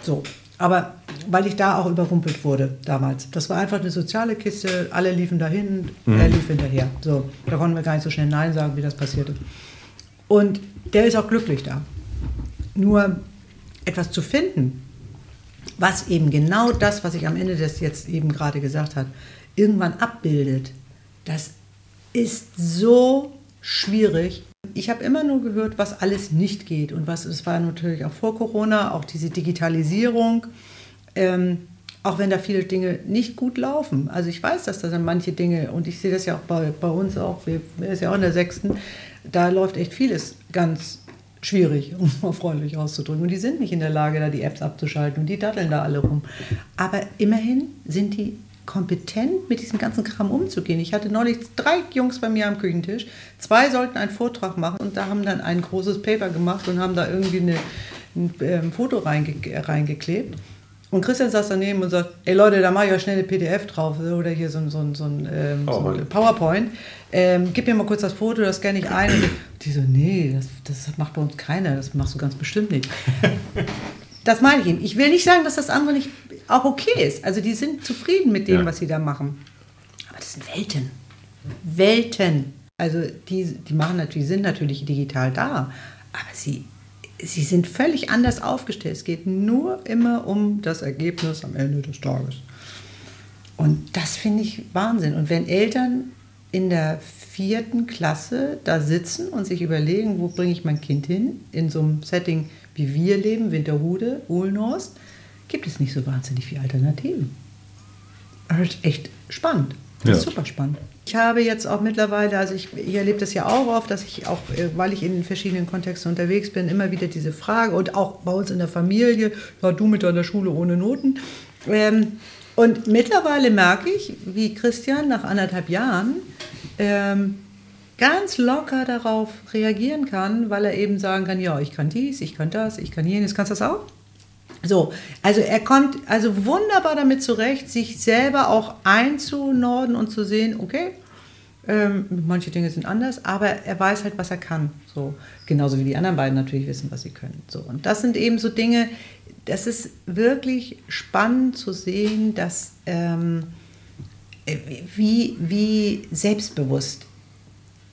So, aber weil ich da auch überrumpelt wurde damals. Das war einfach eine soziale Kiste, alle liefen dahin, er lief hinterher. So, da konnten wir gar nicht so schnell Nein sagen, wie das passierte. Und der ist auch glücklich da. Nur etwas zu finden, was eben genau das, was ich am Ende des jetzt eben gerade gesagt habe, irgendwann abbildet, das ist so schwierig. Ich habe immer nur gehört, was alles nicht geht und was es war natürlich auch vor Corona, auch diese Digitalisierung. Ähm, auch wenn da viele Dinge nicht gut laufen. Also ich weiß, dass da dann manche Dinge, und ich sehe das ja auch bei, bei uns auch, wir, sind ja auch in der sechsten, da läuft echt vieles ganz schwierig, um es mal freundlich auszudrücken. Und die sind nicht in der Lage, da die Apps abzuschalten und die datteln da alle rum. Aber immerhin sind die kompetent mit diesem ganzen Kram umzugehen. Ich hatte neulich drei Jungs bei mir am Küchentisch. Zwei sollten einen Vortrag machen und da haben dann ein großes Paper gemacht und haben da irgendwie eine, ein ähm, Foto reinge reingeklebt. Und Christian saß daneben und sagt, ey Leute, da mache ich ja schnell eine PDF drauf oder hier so, so, so, ein, ähm, so ein PowerPoint. Ähm, gib mir mal kurz das Foto, das scanne ich ein. Und die so, nee, das, das macht bei uns keiner, das machst du ganz bestimmt nicht. das meine ich Ihnen. Ich will nicht sagen, dass das andere nicht auch okay ist. Also die sind zufrieden mit dem, ja. was sie da machen. Aber das sind Welten. Welten. Also die, die machen natürlich, sind natürlich digital da, aber sie sie sind völlig anders aufgestellt. Es geht nur immer um das Ergebnis am Ende des Tages. Und das finde ich Wahnsinn. Und wenn Eltern in der vierten Klasse da sitzen und sich überlegen, wo bringe ich mein Kind hin, in so einem Setting, wie wir leben, Winterhude, Uhlenhorst, gibt es nicht so wahnsinnig viele Alternativen. Das ist echt spannend. Das ja. ist super spannend. Ich habe jetzt auch mittlerweile, also ich, ich erlebe das ja auch oft, dass ich auch, äh, weil ich in verschiedenen Kontexten unterwegs bin, immer wieder diese Frage und auch bei uns in der Familie, ja, du mit deiner Schule ohne Noten. Ähm, und mittlerweile merke ich, wie Christian nach anderthalb Jahren ähm, ganz locker darauf reagieren kann, weil er eben sagen kann, ja, ich kann dies, ich kann das, ich kann jenes, kannst du das auch? So, also er kommt also wunderbar damit zurecht, sich selber auch einzunorden und zu sehen, okay, ähm, manche Dinge sind anders, aber er weiß halt, was er kann. So, genauso wie die anderen beiden natürlich wissen, was sie können. So, und das sind eben so Dinge, das ist wirklich spannend zu sehen, dass ähm, wie, wie selbstbewusst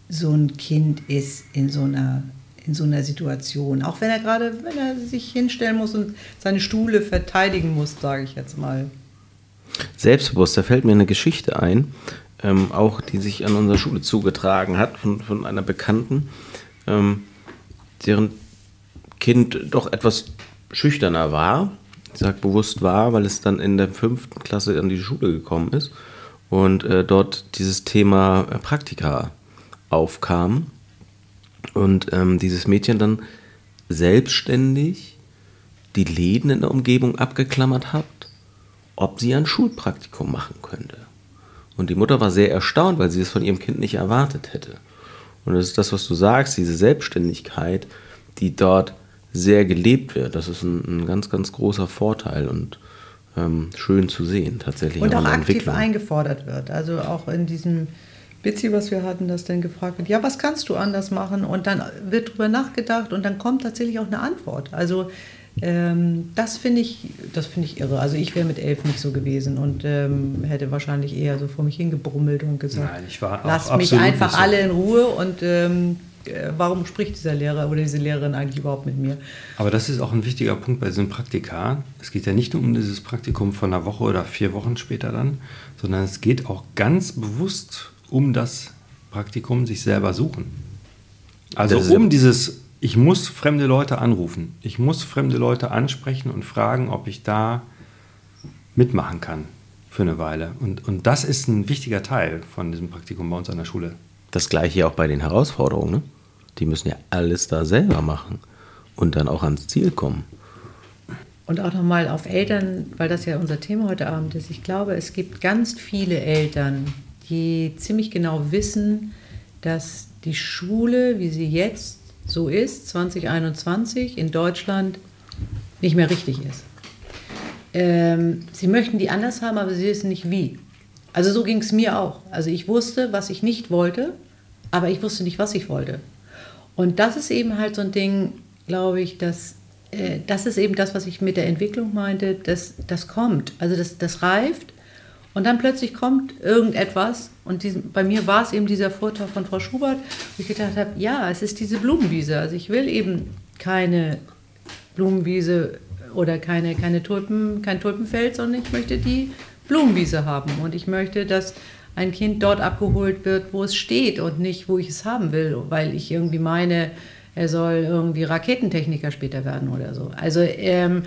so ein Kind ist in so einer in so einer Situation. Auch wenn er gerade, wenn er sich hinstellen muss und seine Stuhle verteidigen muss, sage ich jetzt mal. Selbstbewusst, da fällt mir eine Geschichte ein, ähm, auch die sich an unserer Schule zugetragen hat, von, von einer Bekannten, ähm, deren Kind doch etwas schüchterner war. Ich sage bewusst war, weil es dann in der fünften Klasse an die Schule gekommen ist und äh, dort dieses Thema Praktika aufkam und ähm, dieses Mädchen dann selbstständig die Läden in der Umgebung abgeklammert hat, ob sie ein Schulpraktikum machen könnte. Und die Mutter war sehr erstaunt, weil sie es von ihrem Kind nicht erwartet hätte. Und das ist das, was du sagst, diese Selbstständigkeit, die dort sehr gelebt wird. Das ist ein, ein ganz, ganz großer Vorteil und ähm, schön zu sehen tatsächlich. Und auch aktiv eingefordert wird. Also auch in diesem Bitsy, was wir hatten, das dann gefragt wird, ja, was kannst du anders machen? Und dann wird darüber nachgedacht und dann kommt tatsächlich auch eine Antwort. Also ähm, das finde ich, das finde ich irre. Also ich wäre mit elf nicht so gewesen und ähm, hätte wahrscheinlich eher so vor mich hingebrummelt und gesagt, Nein, ich war lass mich einfach so. alle in Ruhe und ähm, äh, warum spricht dieser Lehrer oder diese Lehrerin eigentlich überhaupt mit mir? Aber das ist auch ein wichtiger Punkt bei diesem Praktika. Es geht ja nicht nur um dieses Praktikum von einer Woche oder vier Wochen später dann, sondern es geht auch ganz bewusst um das Praktikum sich selber suchen. Also um dieses, ich muss fremde Leute anrufen, ich muss fremde Leute ansprechen und fragen, ob ich da mitmachen kann für eine Weile. Und, und das ist ein wichtiger Teil von diesem Praktikum bei uns an der Schule. Das gleiche auch bei den Herausforderungen. Ne? Die müssen ja alles da selber machen und dann auch ans Ziel kommen. Und auch nochmal auf Eltern, weil das ja unser Thema heute Abend ist. Ich glaube, es gibt ganz viele Eltern, die ziemlich genau wissen, dass die Schule, wie sie jetzt so ist, 2021 in Deutschland, nicht mehr richtig ist. Ähm, sie möchten die anders haben, aber sie wissen nicht wie. Also so ging es mir auch. Also ich wusste, was ich nicht wollte, aber ich wusste nicht, was ich wollte. Und das ist eben halt so ein Ding, glaube ich, dass äh, das ist eben das, was ich mit der Entwicklung meinte, dass das kommt. Also das, das reift und dann plötzlich kommt irgendetwas, und diesen, bei mir war es eben dieser Vortrag von Frau Schubert, wo ich gedacht habe, ja, es ist diese Blumenwiese. Also ich will eben keine Blumenwiese oder keine, keine Tulpen, kein Tulpenfeld, sondern ich möchte die Blumenwiese haben. Und ich möchte, dass ein Kind dort abgeholt wird, wo es steht und nicht, wo ich es haben will, weil ich irgendwie meine, er soll irgendwie Raketentechniker später werden oder so. Also ähm,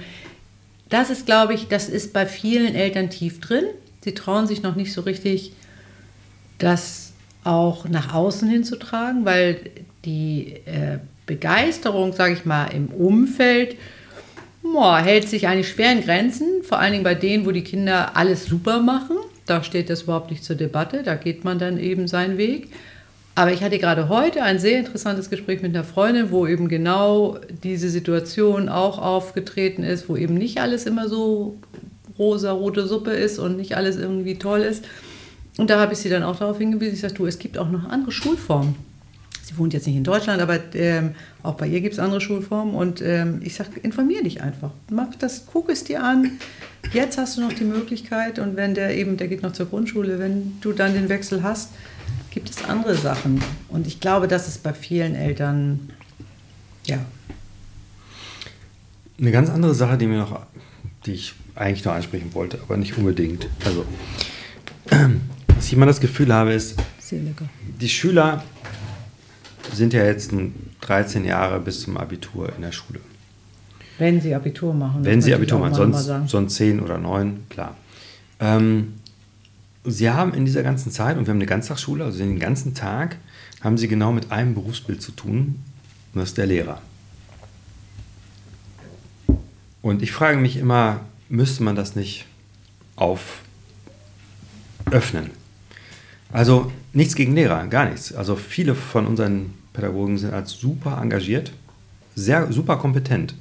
das ist, glaube ich, das ist bei vielen Eltern tief drin. Sie trauen sich noch nicht so richtig, das auch nach außen hinzutragen, weil die äh, Begeisterung, sage ich mal, im Umfeld boah, hält sich eigentlich schwer in Grenzen, vor allen Dingen bei denen, wo die Kinder alles super machen. Da steht das überhaupt nicht zur Debatte, da geht man dann eben seinen Weg. Aber ich hatte gerade heute ein sehr interessantes Gespräch mit einer Freundin, wo eben genau diese Situation auch aufgetreten ist, wo eben nicht alles immer so rosa-rote Suppe ist und nicht alles irgendwie toll ist. Und da habe ich sie dann auch darauf hingewiesen, ich sage, du, es gibt auch noch andere Schulformen. Sie wohnt jetzt nicht in Deutschland, aber ähm, auch bei ihr gibt es andere Schulformen. Und ähm, ich sage, informier dich einfach. Mach das, guck es dir an. Jetzt hast du noch die Möglichkeit. Und wenn der eben, der geht noch zur Grundschule, wenn du dann den Wechsel hast, gibt es andere Sachen. Und ich glaube, das ist bei vielen Eltern, ja. Eine ganz andere Sache, die mir noch, die ich eigentlich noch ansprechen wollte, aber nicht unbedingt. Also, was ich immer das Gefühl habe, ist, die Schüler sind ja jetzt 13 Jahre bis zum Abitur in der Schule. Wenn sie Abitur machen. Wenn sie Abitur machen, sonst, sonst 10 oder 9, klar. Ähm, sie haben in dieser ganzen Zeit, und wir haben eine Ganztagsschule, also den ganzen Tag, haben sie genau mit einem Berufsbild zu tun, und das ist der Lehrer. Und ich frage mich immer, müsste man das nicht auf öffnen? Also nichts gegen Lehrer, gar nichts. Also viele von unseren Pädagogen sind als super engagiert, sehr super kompetent.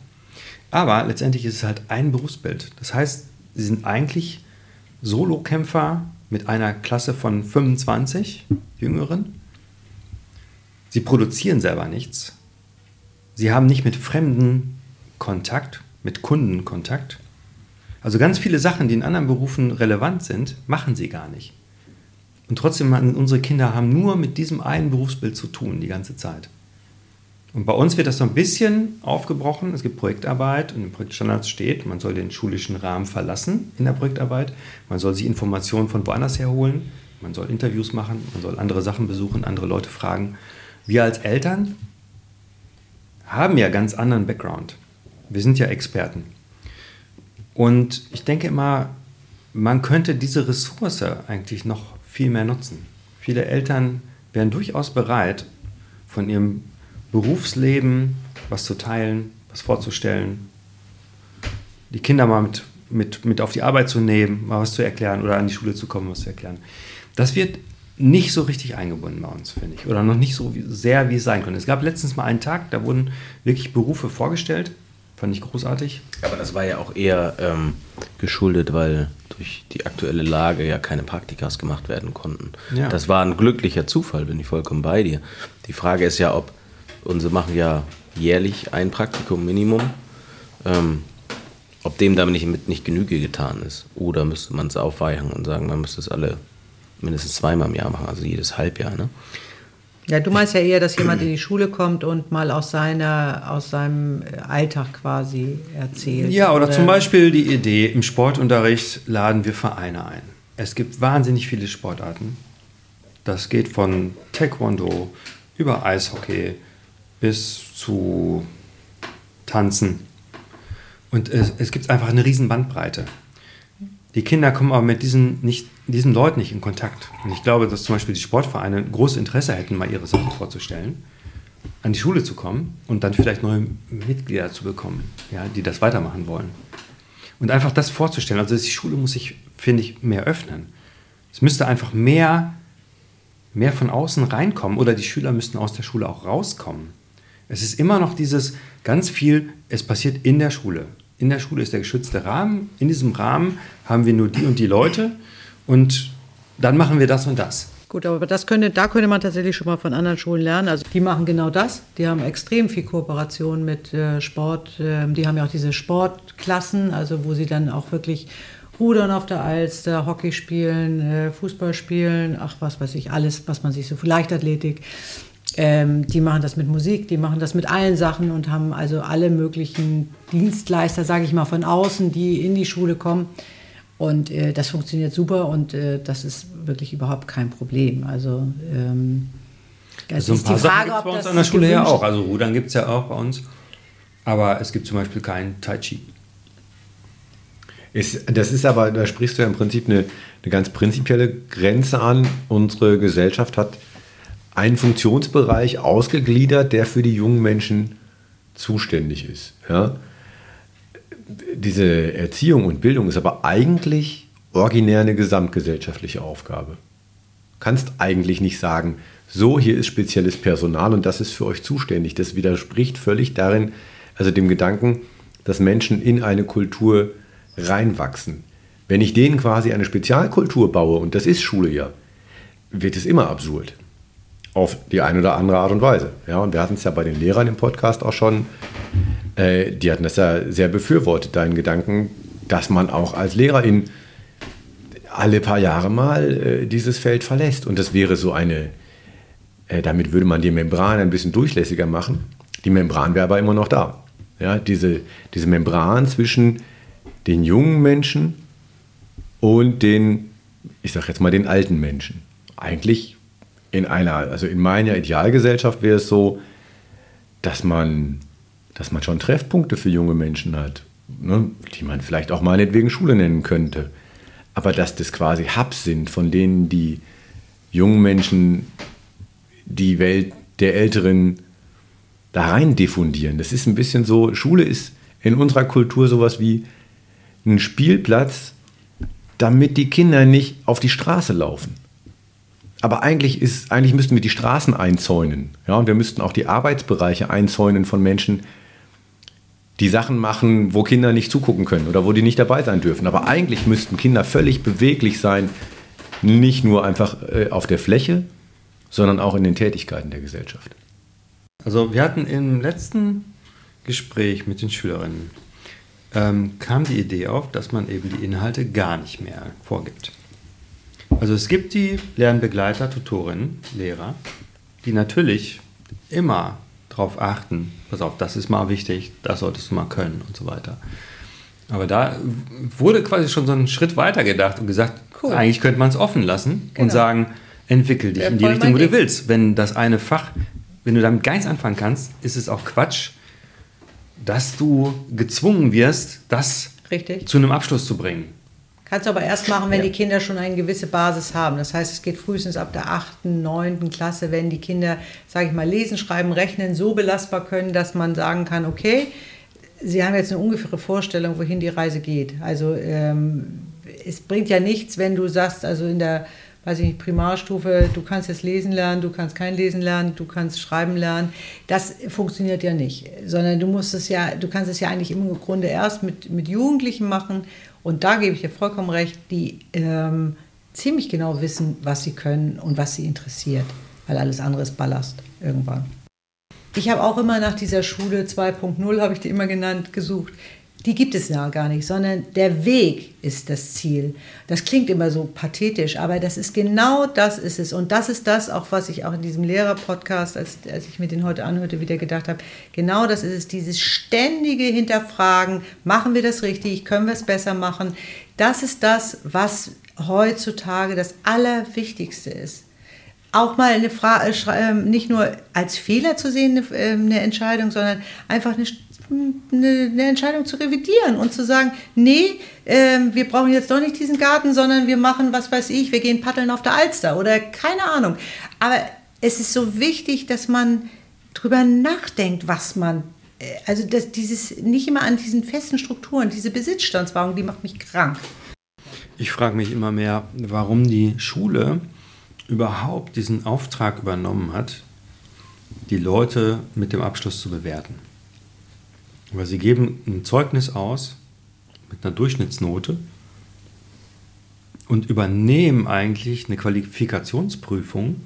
Aber letztendlich ist es halt ein Berufsbild. Das heißt, sie sind eigentlich Solokämpfer mit einer Klasse von 25 Jüngeren. Sie produzieren selber nichts. Sie haben nicht mit Fremden Kontakt, mit Kunden Kontakt. Also ganz viele Sachen, die in anderen Berufen relevant sind, machen sie gar nicht. Und trotzdem, unsere Kinder haben nur mit diesem einen Berufsbild zu tun die ganze Zeit. Und bei uns wird das so ein bisschen aufgebrochen. Es gibt Projektarbeit und im Projektstandards steht, man soll den schulischen Rahmen verlassen in der Projektarbeit. Man soll sich Informationen von woanders herholen. Man soll Interviews machen, man soll andere Sachen besuchen, andere Leute fragen. Wir als Eltern haben ja ganz anderen Background. Wir sind ja Experten. Und ich denke immer, man könnte diese Ressource eigentlich noch viel mehr nutzen. Viele Eltern wären durchaus bereit, von ihrem Berufsleben was zu teilen, was vorzustellen, die Kinder mal mit, mit, mit auf die Arbeit zu nehmen, mal was zu erklären oder an die Schule zu kommen, was zu erklären. Das wird nicht so richtig eingebunden bei uns, finde ich. Oder noch nicht so sehr, wie es sein könnte. Es gab letztens mal einen Tag, da wurden wirklich Berufe vorgestellt. Fand ich großartig. Aber das war ja auch eher ähm, geschuldet, weil durch die aktuelle Lage ja keine Praktikas gemacht werden konnten. Ja. Das war ein glücklicher Zufall, bin ich vollkommen bei dir. Die Frage ist ja, ob unsere machen ja jährlich ein Praktikum Minimum, ähm, ob dem damit nicht, nicht Genüge getan ist. Oder müsste man es aufweichen und sagen, man müsste es alle mindestens zweimal im Jahr machen, also jedes Halbjahr. Ne? Ja, du meinst ja eher, dass jemand in die Schule kommt und mal aus, seiner, aus seinem Alltag quasi erzählt. Ja, oder, oder zum Beispiel die Idee, im Sportunterricht laden wir Vereine ein. Es gibt wahnsinnig viele Sportarten. Das geht von Taekwondo über Eishockey bis zu Tanzen. Und es, es gibt einfach eine riesen Bandbreite. Die Kinder kommen aber mit diesen, nicht, diesen Leuten nicht in Kontakt. Und ich glaube, dass zum Beispiel die Sportvereine großes Interesse hätten, mal ihre Sachen vorzustellen, an die Schule zu kommen und dann vielleicht neue Mitglieder zu bekommen, ja, die das weitermachen wollen. Und einfach das vorzustellen. Also die Schule muss sich, finde ich, mehr öffnen. Es müsste einfach mehr, mehr von außen reinkommen oder die Schüler müssten aus der Schule auch rauskommen. Es ist immer noch dieses ganz viel, es passiert in der Schule in der Schule ist der geschützte Rahmen. In diesem Rahmen haben wir nur die und die Leute und dann machen wir das und das. Gut, aber das könnte, da könnte man tatsächlich schon mal von anderen Schulen lernen. Also die machen genau das. Die haben extrem viel Kooperation mit äh, Sport. Äh, die haben ja auch diese Sportklassen, also wo sie dann auch wirklich Rudern auf der Alster, Hockey spielen, äh, Fußball spielen, ach was weiß ich, alles, was man sich so, Leichtathletik. Ähm, die machen das mit Musik, die machen das mit allen Sachen und haben also alle möglichen Dienstleister, sage ich mal, von außen, die in die Schule kommen. Und äh, das funktioniert super und äh, das ist wirklich überhaupt kein Problem. Also ähm, das also ist die Frage, ob bei uns das an der Schule ja auch. Also Rudern gibt es ja auch bei uns. Aber es gibt zum Beispiel kein Tai Chi. Ist, das ist aber, da sprichst du ja im Prinzip eine, eine ganz prinzipielle Grenze an. Unsere Gesellschaft hat einen Funktionsbereich ausgegliedert, der für die jungen Menschen zuständig ist. Ja? Diese Erziehung und Bildung ist aber eigentlich originär eine gesamtgesellschaftliche Aufgabe. Kannst eigentlich nicht sagen, so, hier ist spezielles Personal und das ist für euch zuständig. Das widerspricht völlig darin, also dem Gedanken, dass Menschen in eine Kultur reinwachsen. Wenn ich denen quasi eine Spezialkultur baue, und das ist Schule ja, wird es immer absurd. Auf die eine oder andere Art und Weise. Ja, und wir hatten es ja bei den Lehrern im Podcast auch schon. Äh, die hatten das ja sehr befürwortet, deinen Gedanken, dass man auch als Lehrerin alle paar Jahre mal äh, dieses Feld verlässt. Und das wäre so eine, äh, damit würde man die Membran ein bisschen durchlässiger machen. Die Membran wäre aber immer noch da. Ja, diese, diese Membran zwischen den jungen Menschen und den, ich sage jetzt mal, den alten Menschen. Eigentlich in einer, also in meiner Idealgesellschaft wäre es so, dass man, dass man schon Treffpunkte für junge Menschen hat, ne, die man vielleicht auch meinetwegen Schule nennen könnte. Aber dass das quasi Hubs sind, von denen die jungen Menschen die Welt der Älteren da rein diffundieren. Das ist ein bisschen so, Schule ist in unserer Kultur sowas wie ein Spielplatz, damit die Kinder nicht auf die Straße laufen. Aber eigentlich, ist, eigentlich müssten wir die Straßen einzäunen. Ja, und wir müssten auch die Arbeitsbereiche einzäunen von Menschen, die Sachen machen, wo Kinder nicht zugucken können oder wo die nicht dabei sein dürfen. Aber eigentlich müssten Kinder völlig beweglich sein, nicht nur einfach äh, auf der Fläche, sondern auch in den Tätigkeiten der Gesellschaft. Also wir hatten im letzten Gespräch mit den Schülerinnen, ähm, kam die Idee auf, dass man eben die Inhalte gar nicht mehr vorgibt. Also es gibt die Lernbegleiter, Tutorinnen, Lehrer, die natürlich immer darauf achten, pass auf, das ist mal wichtig, das solltest du mal können und so weiter. Aber da wurde quasi schon so einen Schritt weiter gedacht und gesagt, cool. eigentlich könnte man es offen lassen genau. und sagen, entwickel dich in die Richtung, wo du willst. Wenn das eine Fach, wenn du damit ganz anfangen kannst, ist es auch Quatsch, dass du gezwungen wirst, das Richtig. zu einem Abschluss zu bringen. Kannst du aber erst machen, wenn ja. die Kinder schon eine gewisse Basis haben. Das heißt, es geht frühestens ab der 8., 9. Klasse, wenn die Kinder, sage ich mal, lesen, schreiben, rechnen, so belastbar können, dass man sagen kann, okay, sie haben jetzt eine ungefähre Vorstellung, wohin die Reise geht. Also ähm, es bringt ja nichts, wenn du sagst, also in der weiß ich nicht, Primarstufe, du kannst jetzt lesen lernen, du kannst kein Lesen lernen, du kannst schreiben lernen. Das funktioniert ja nicht, sondern du musst es ja, du kannst es ja eigentlich im Grunde erst mit, mit Jugendlichen machen und da gebe ich dir vollkommen recht, die ähm, ziemlich genau wissen, was sie können und was sie interessiert, weil alles andere ist Ballast irgendwann. Ich habe auch immer nach dieser Schule 2.0, habe ich die immer genannt, gesucht die gibt es ja gar nicht, sondern der Weg ist das Ziel. Das klingt immer so pathetisch, aber das ist genau das ist es. Und das ist das auch, was ich auch in diesem Lehrer-Podcast, als, als ich mir den heute anhörte, wieder gedacht habe. Genau das ist es, dieses ständige Hinterfragen, machen wir das richtig, können wir es besser machen. Das ist das, was heutzutage das Allerwichtigste ist auch mal eine Frage, äh, ähm, nicht nur als Fehler zu sehen, eine, äh, eine Entscheidung, sondern einfach eine eine, Entscheidung zu revidieren und zu sagen, nee, äh, wir brauchen jetzt doch nicht diesen Garten, sondern wir machen, was weiß ich, wir gehen paddeln auf der Alster oder keine Ahnung. Aber es ist so wichtig, dass man drüber nachdenkt, was man, äh, also dass dieses nicht immer an diesen festen Strukturen, diese Besitzstandswahrung, die macht mich krank. Ich frage mich immer mehr, warum die Schule überhaupt diesen Auftrag übernommen hat, die Leute mit dem Abschluss zu bewerten. Weil sie geben ein Zeugnis aus mit einer Durchschnittsnote und übernehmen eigentlich eine Qualifikationsprüfung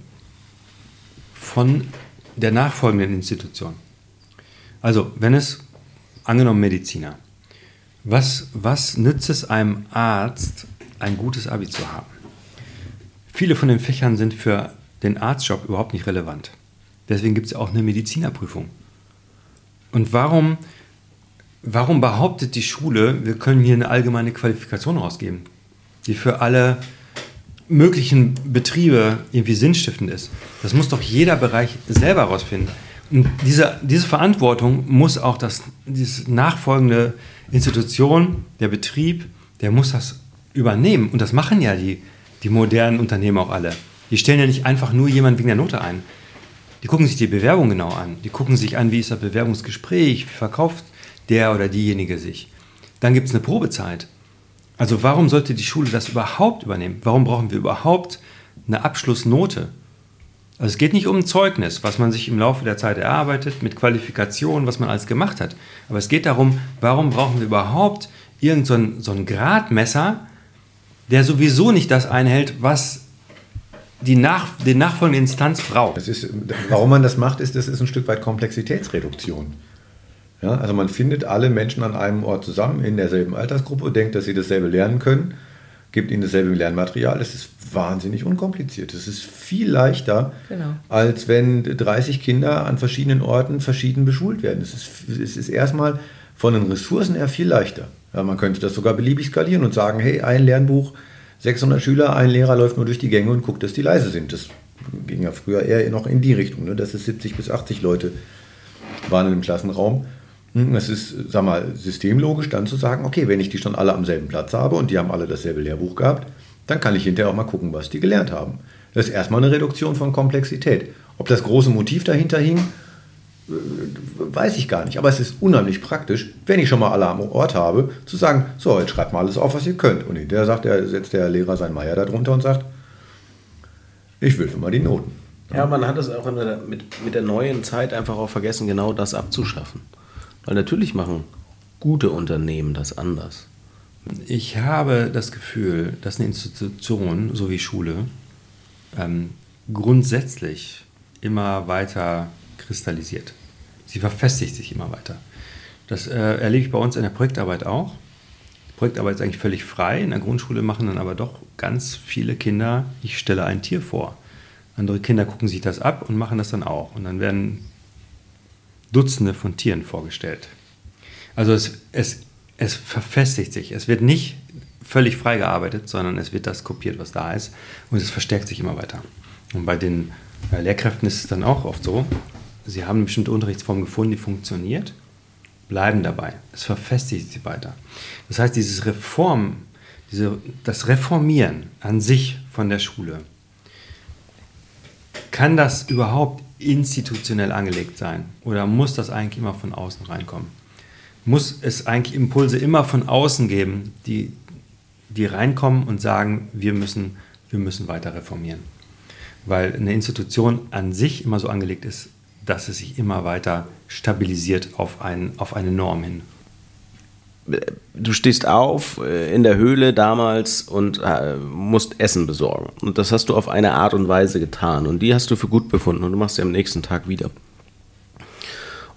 von der nachfolgenden Institution. Also, wenn es, angenommen Mediziner, was, was nützt es einem Arzt, ein gutes Abi zu haben? Viele von den Fächern sind für den Arztjob überhaupt nicht relevant. Deswegen gibt es auch eine Medizinerprüfung. Und warum, warum behauptet die Schule, wir können hier eine allgemeine Qualifikation rausgeben, die für alle möglichen Betriebe irgendwie sinnstiftend ist? Das muss doch jeder Bereich selber herausfinden. Und diese, diese Verantwortung muss auch das nachfolgende Institution, der Betrieb, der muss das übernehmen. Und das machen ja die, die modernen Unternehmen auch alle. Die stellen ja nicht einfach nur jemanden wegen der Note ein. Die gucken sich die Bewerbung genau an. Die gucken sich an, wie ist das Bewerbungsgespräch, wie verkauft der oder diejenige sich. Dann gibt es eine Probezeit. Also warum sollte die Schule das überhaupt übernehmen? Warum brauchen wir überhaupt eine Abschlussnote? Also es geht nicht um ein Zeugnis, was man sich im Laufe der Zeit erarbeitet, mit Qualifikation, was man alles gemacht hat. Aber es geht darum, warum brauchen wir überhaupt irgendein so ein Gradmesser, der sowieso nicht das einhält, was die nach, die nachfolgende Instanz braucht. Das ist, warum man das macht, ist, das ist ein Stück weit Komplexitätsreduktion. Ja, also man findet alle Menschen an einem Ort zusammen in derselben Altersgruppe, denkt, dass sie dasselbe lernen können, gibt ihnen dasselbe Lernmaterial. Es ist wahnsinnig unkompliziert. Es ist viel leichter, genau. als wenn 30 Kinder an verschiedenen Orten verschieden beschult werden. Es ist, es ist erstmal von den Ressourcen her viel leichter. Ja, man könnte das sogar beliebig skalieren und sagen, hey, ein Lernbuch 600 Schüler, ein Lehrer läuft nur durch die Gänge und guckt, dass die leise sind. Das ging ja früher eher noch in die Richtung, ne? dass es 70 bis 80 Leute waren dem Klassenraum. Hm, es ist, sag mal, systemlogisch dann zu sagen, okay, wenn ich die schon alle am selben Platz habe und die haben alle dasselbe Lehrbuch gehabt, dann kann ich hinterher auch mal gucken, was die gelernt haben. Das ist erstmal eine Reduktion von Komplexität. Ob das große Motiv dahinter hing, weiß ich gar nicht. Aber es ist unheimlich praktisch, wenn ich schon mal alle am Ort habe, zu sagen, so, jetzt schreibt mal alles auf, was ihr könnt. Und hinterher sagt der, setzt der Lehrer sein Meier darunter und sagt, ich will für mal die Noten. Ja, man hat es auch der, mit, mit der neuen Zeit einfach auch vergessen, genau das abzuschaffen. Weil natürlich machen gute Unternehmen das anders. Ich habe das Gefühl, dass eine Institution, so wie Schule, ähm, grundsätzlich immer weiter kristallisiert. Sie verfestigt sich immer weiter. Das äh, erlebe ich bei uns in der Projektarbeit auch. Die Projektarbeit ist eigentlich völlig frei. In der Grundschule machen dann aber doch ganz viele Kinder, ich stelle ein Tier vor. Andere Kinder gucken sich das ab und machen das dann auch. Und dann werden Dutzende von Tieren vorgestellt. Also es, es, es verfestigt sich. Es wird nicht völlig frei gearbeitet, sondern es wird das kopiert, was da ist. Und es verstärkt sich immer weiter. Und bei den Lehrkräften ist es dann auch oft so, sie haben eine bestimmte Unterrichtsform gefunden, die funktioniert, bleiben dabei. Es verfestigt sich weiter. Das heißt, dieses Reform, diese, das Reformieren an sich von der Schule, kann das überhaupt institutionell angelegt sein? Oder muss das eigentlich immer von außen reinkommen? Muss es eigentlich Impulse immer von außen geben, die, die reinkommen und sagen, wir müssen, wir müssen weiter reformieren? Weil eine Institution an sich immer so angelegt ist, dass es sich immer weiter stabilisiert auf, ein, auf eine Norm hin. Du stehst auf äh, in der Höhle damals und äh, musst Essen besorgen. Und das hast du auf eine Art und Weise getan. Und die hast du für gut befunden und du machst sie am nächsten Tag wieder.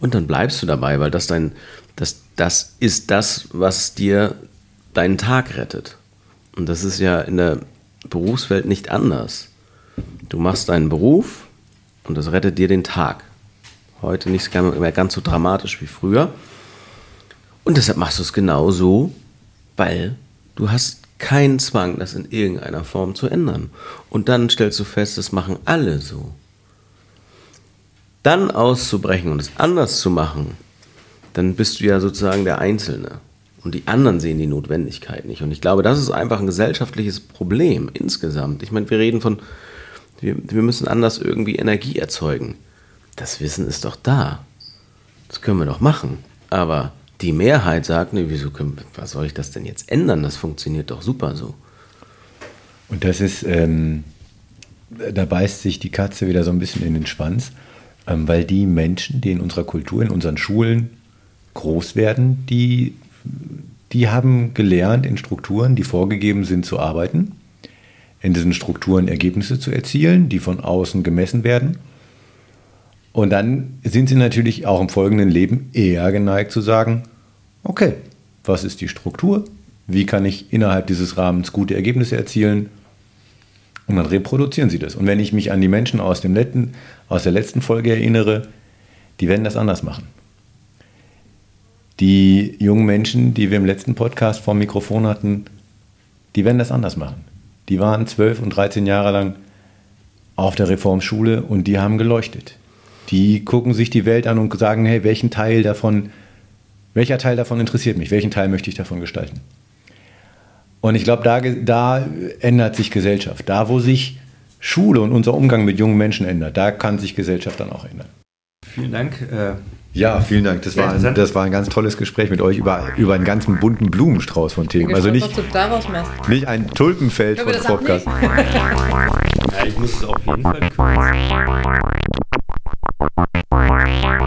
Und dann bleibst du dabei, weil das dein, das, das ist das, was dir deinen Tag rettet. Und das ist ja in der Berufswelt nicht anders. Du machst deinen Beruf und das rettet dir den Tag. Heute nicht mehr ganz so dramatisch wie früher. Und deshalb machst du es genau so, weil du hast keinen Zwang, das in irgendeiner Form zu ändern. Und dann stellst du fest, das machen alle so. Dann auszubrechen und es anders zu machen, dann bist du ja sozusagen der Einzelne. Und die anderen sehen die Notwendigkeit nicht. Und ich glaube, das ist einfach ein gesellschaftliches Problem insgesamt. Ich meine, wir reden von, wir, wir müssen anders irgendwie Energie erzeugen das Wissen ist doch da. Das können wir doch machen. Aber die Mehrheit sagt, nee, wieso können, was soll ich das denn jetzt ändern? Das funktioniert doch super so. Und das ist, ähm, da beißt sich die Katze wieder so ein bisschen in den Schwanz, ähm, weil die Menschen, die in unserer Kultur, in unseren Schulen groß werden, die, die haben gelernt, in Strukturen, die vorgegeben sind, zu arbeiten, in diesen Strukturen Ergebnisse zu erzielen, die von außen gemessen werden und dann sind sie natürlich auch im folgenden Leben eher geneigt zu sagen, okay, was ist die Struktur? Wie kann ich innerhalb dieses Rahmens gute Ergebnisse erzielen? Und dann reproduzieren sie das. Und wenn ich mich an die Menschen aus, dem letzten, aus der letzten Folge erinnere, die werden das anders machen. Die jungen Menschen, die wir im letzten Podcast vor dem Mikrofon hatten, die werden das anders machen. Die waren 12 und 13 Jahre lang auf der Reformschule und die haben geleuchtet. Die gucken sich die Welt an und sagen, hey, welchen Teil davon, welcher Teil davon interessiert mich? Welchen Teil möchte ich davon gestalten? Und ich glaube, da, da ändert sich Gesellschaft. Da, wo sich Schule und unser Umgang mit jungen Menschen ändert, da kann sich Gesellschaft dann auch ändern. Vielen Dank. Äh, ja, vielen Dank. Das war, ein, das war ein ganz tolles Gespräch mit euch über, über einen ganzen bunten Blumenstrauß von Themen. Also nicht, nicht ein Tulpenfeld von Podcast. ja, ich muss es auf jeden Fall kürzen.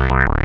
Bye.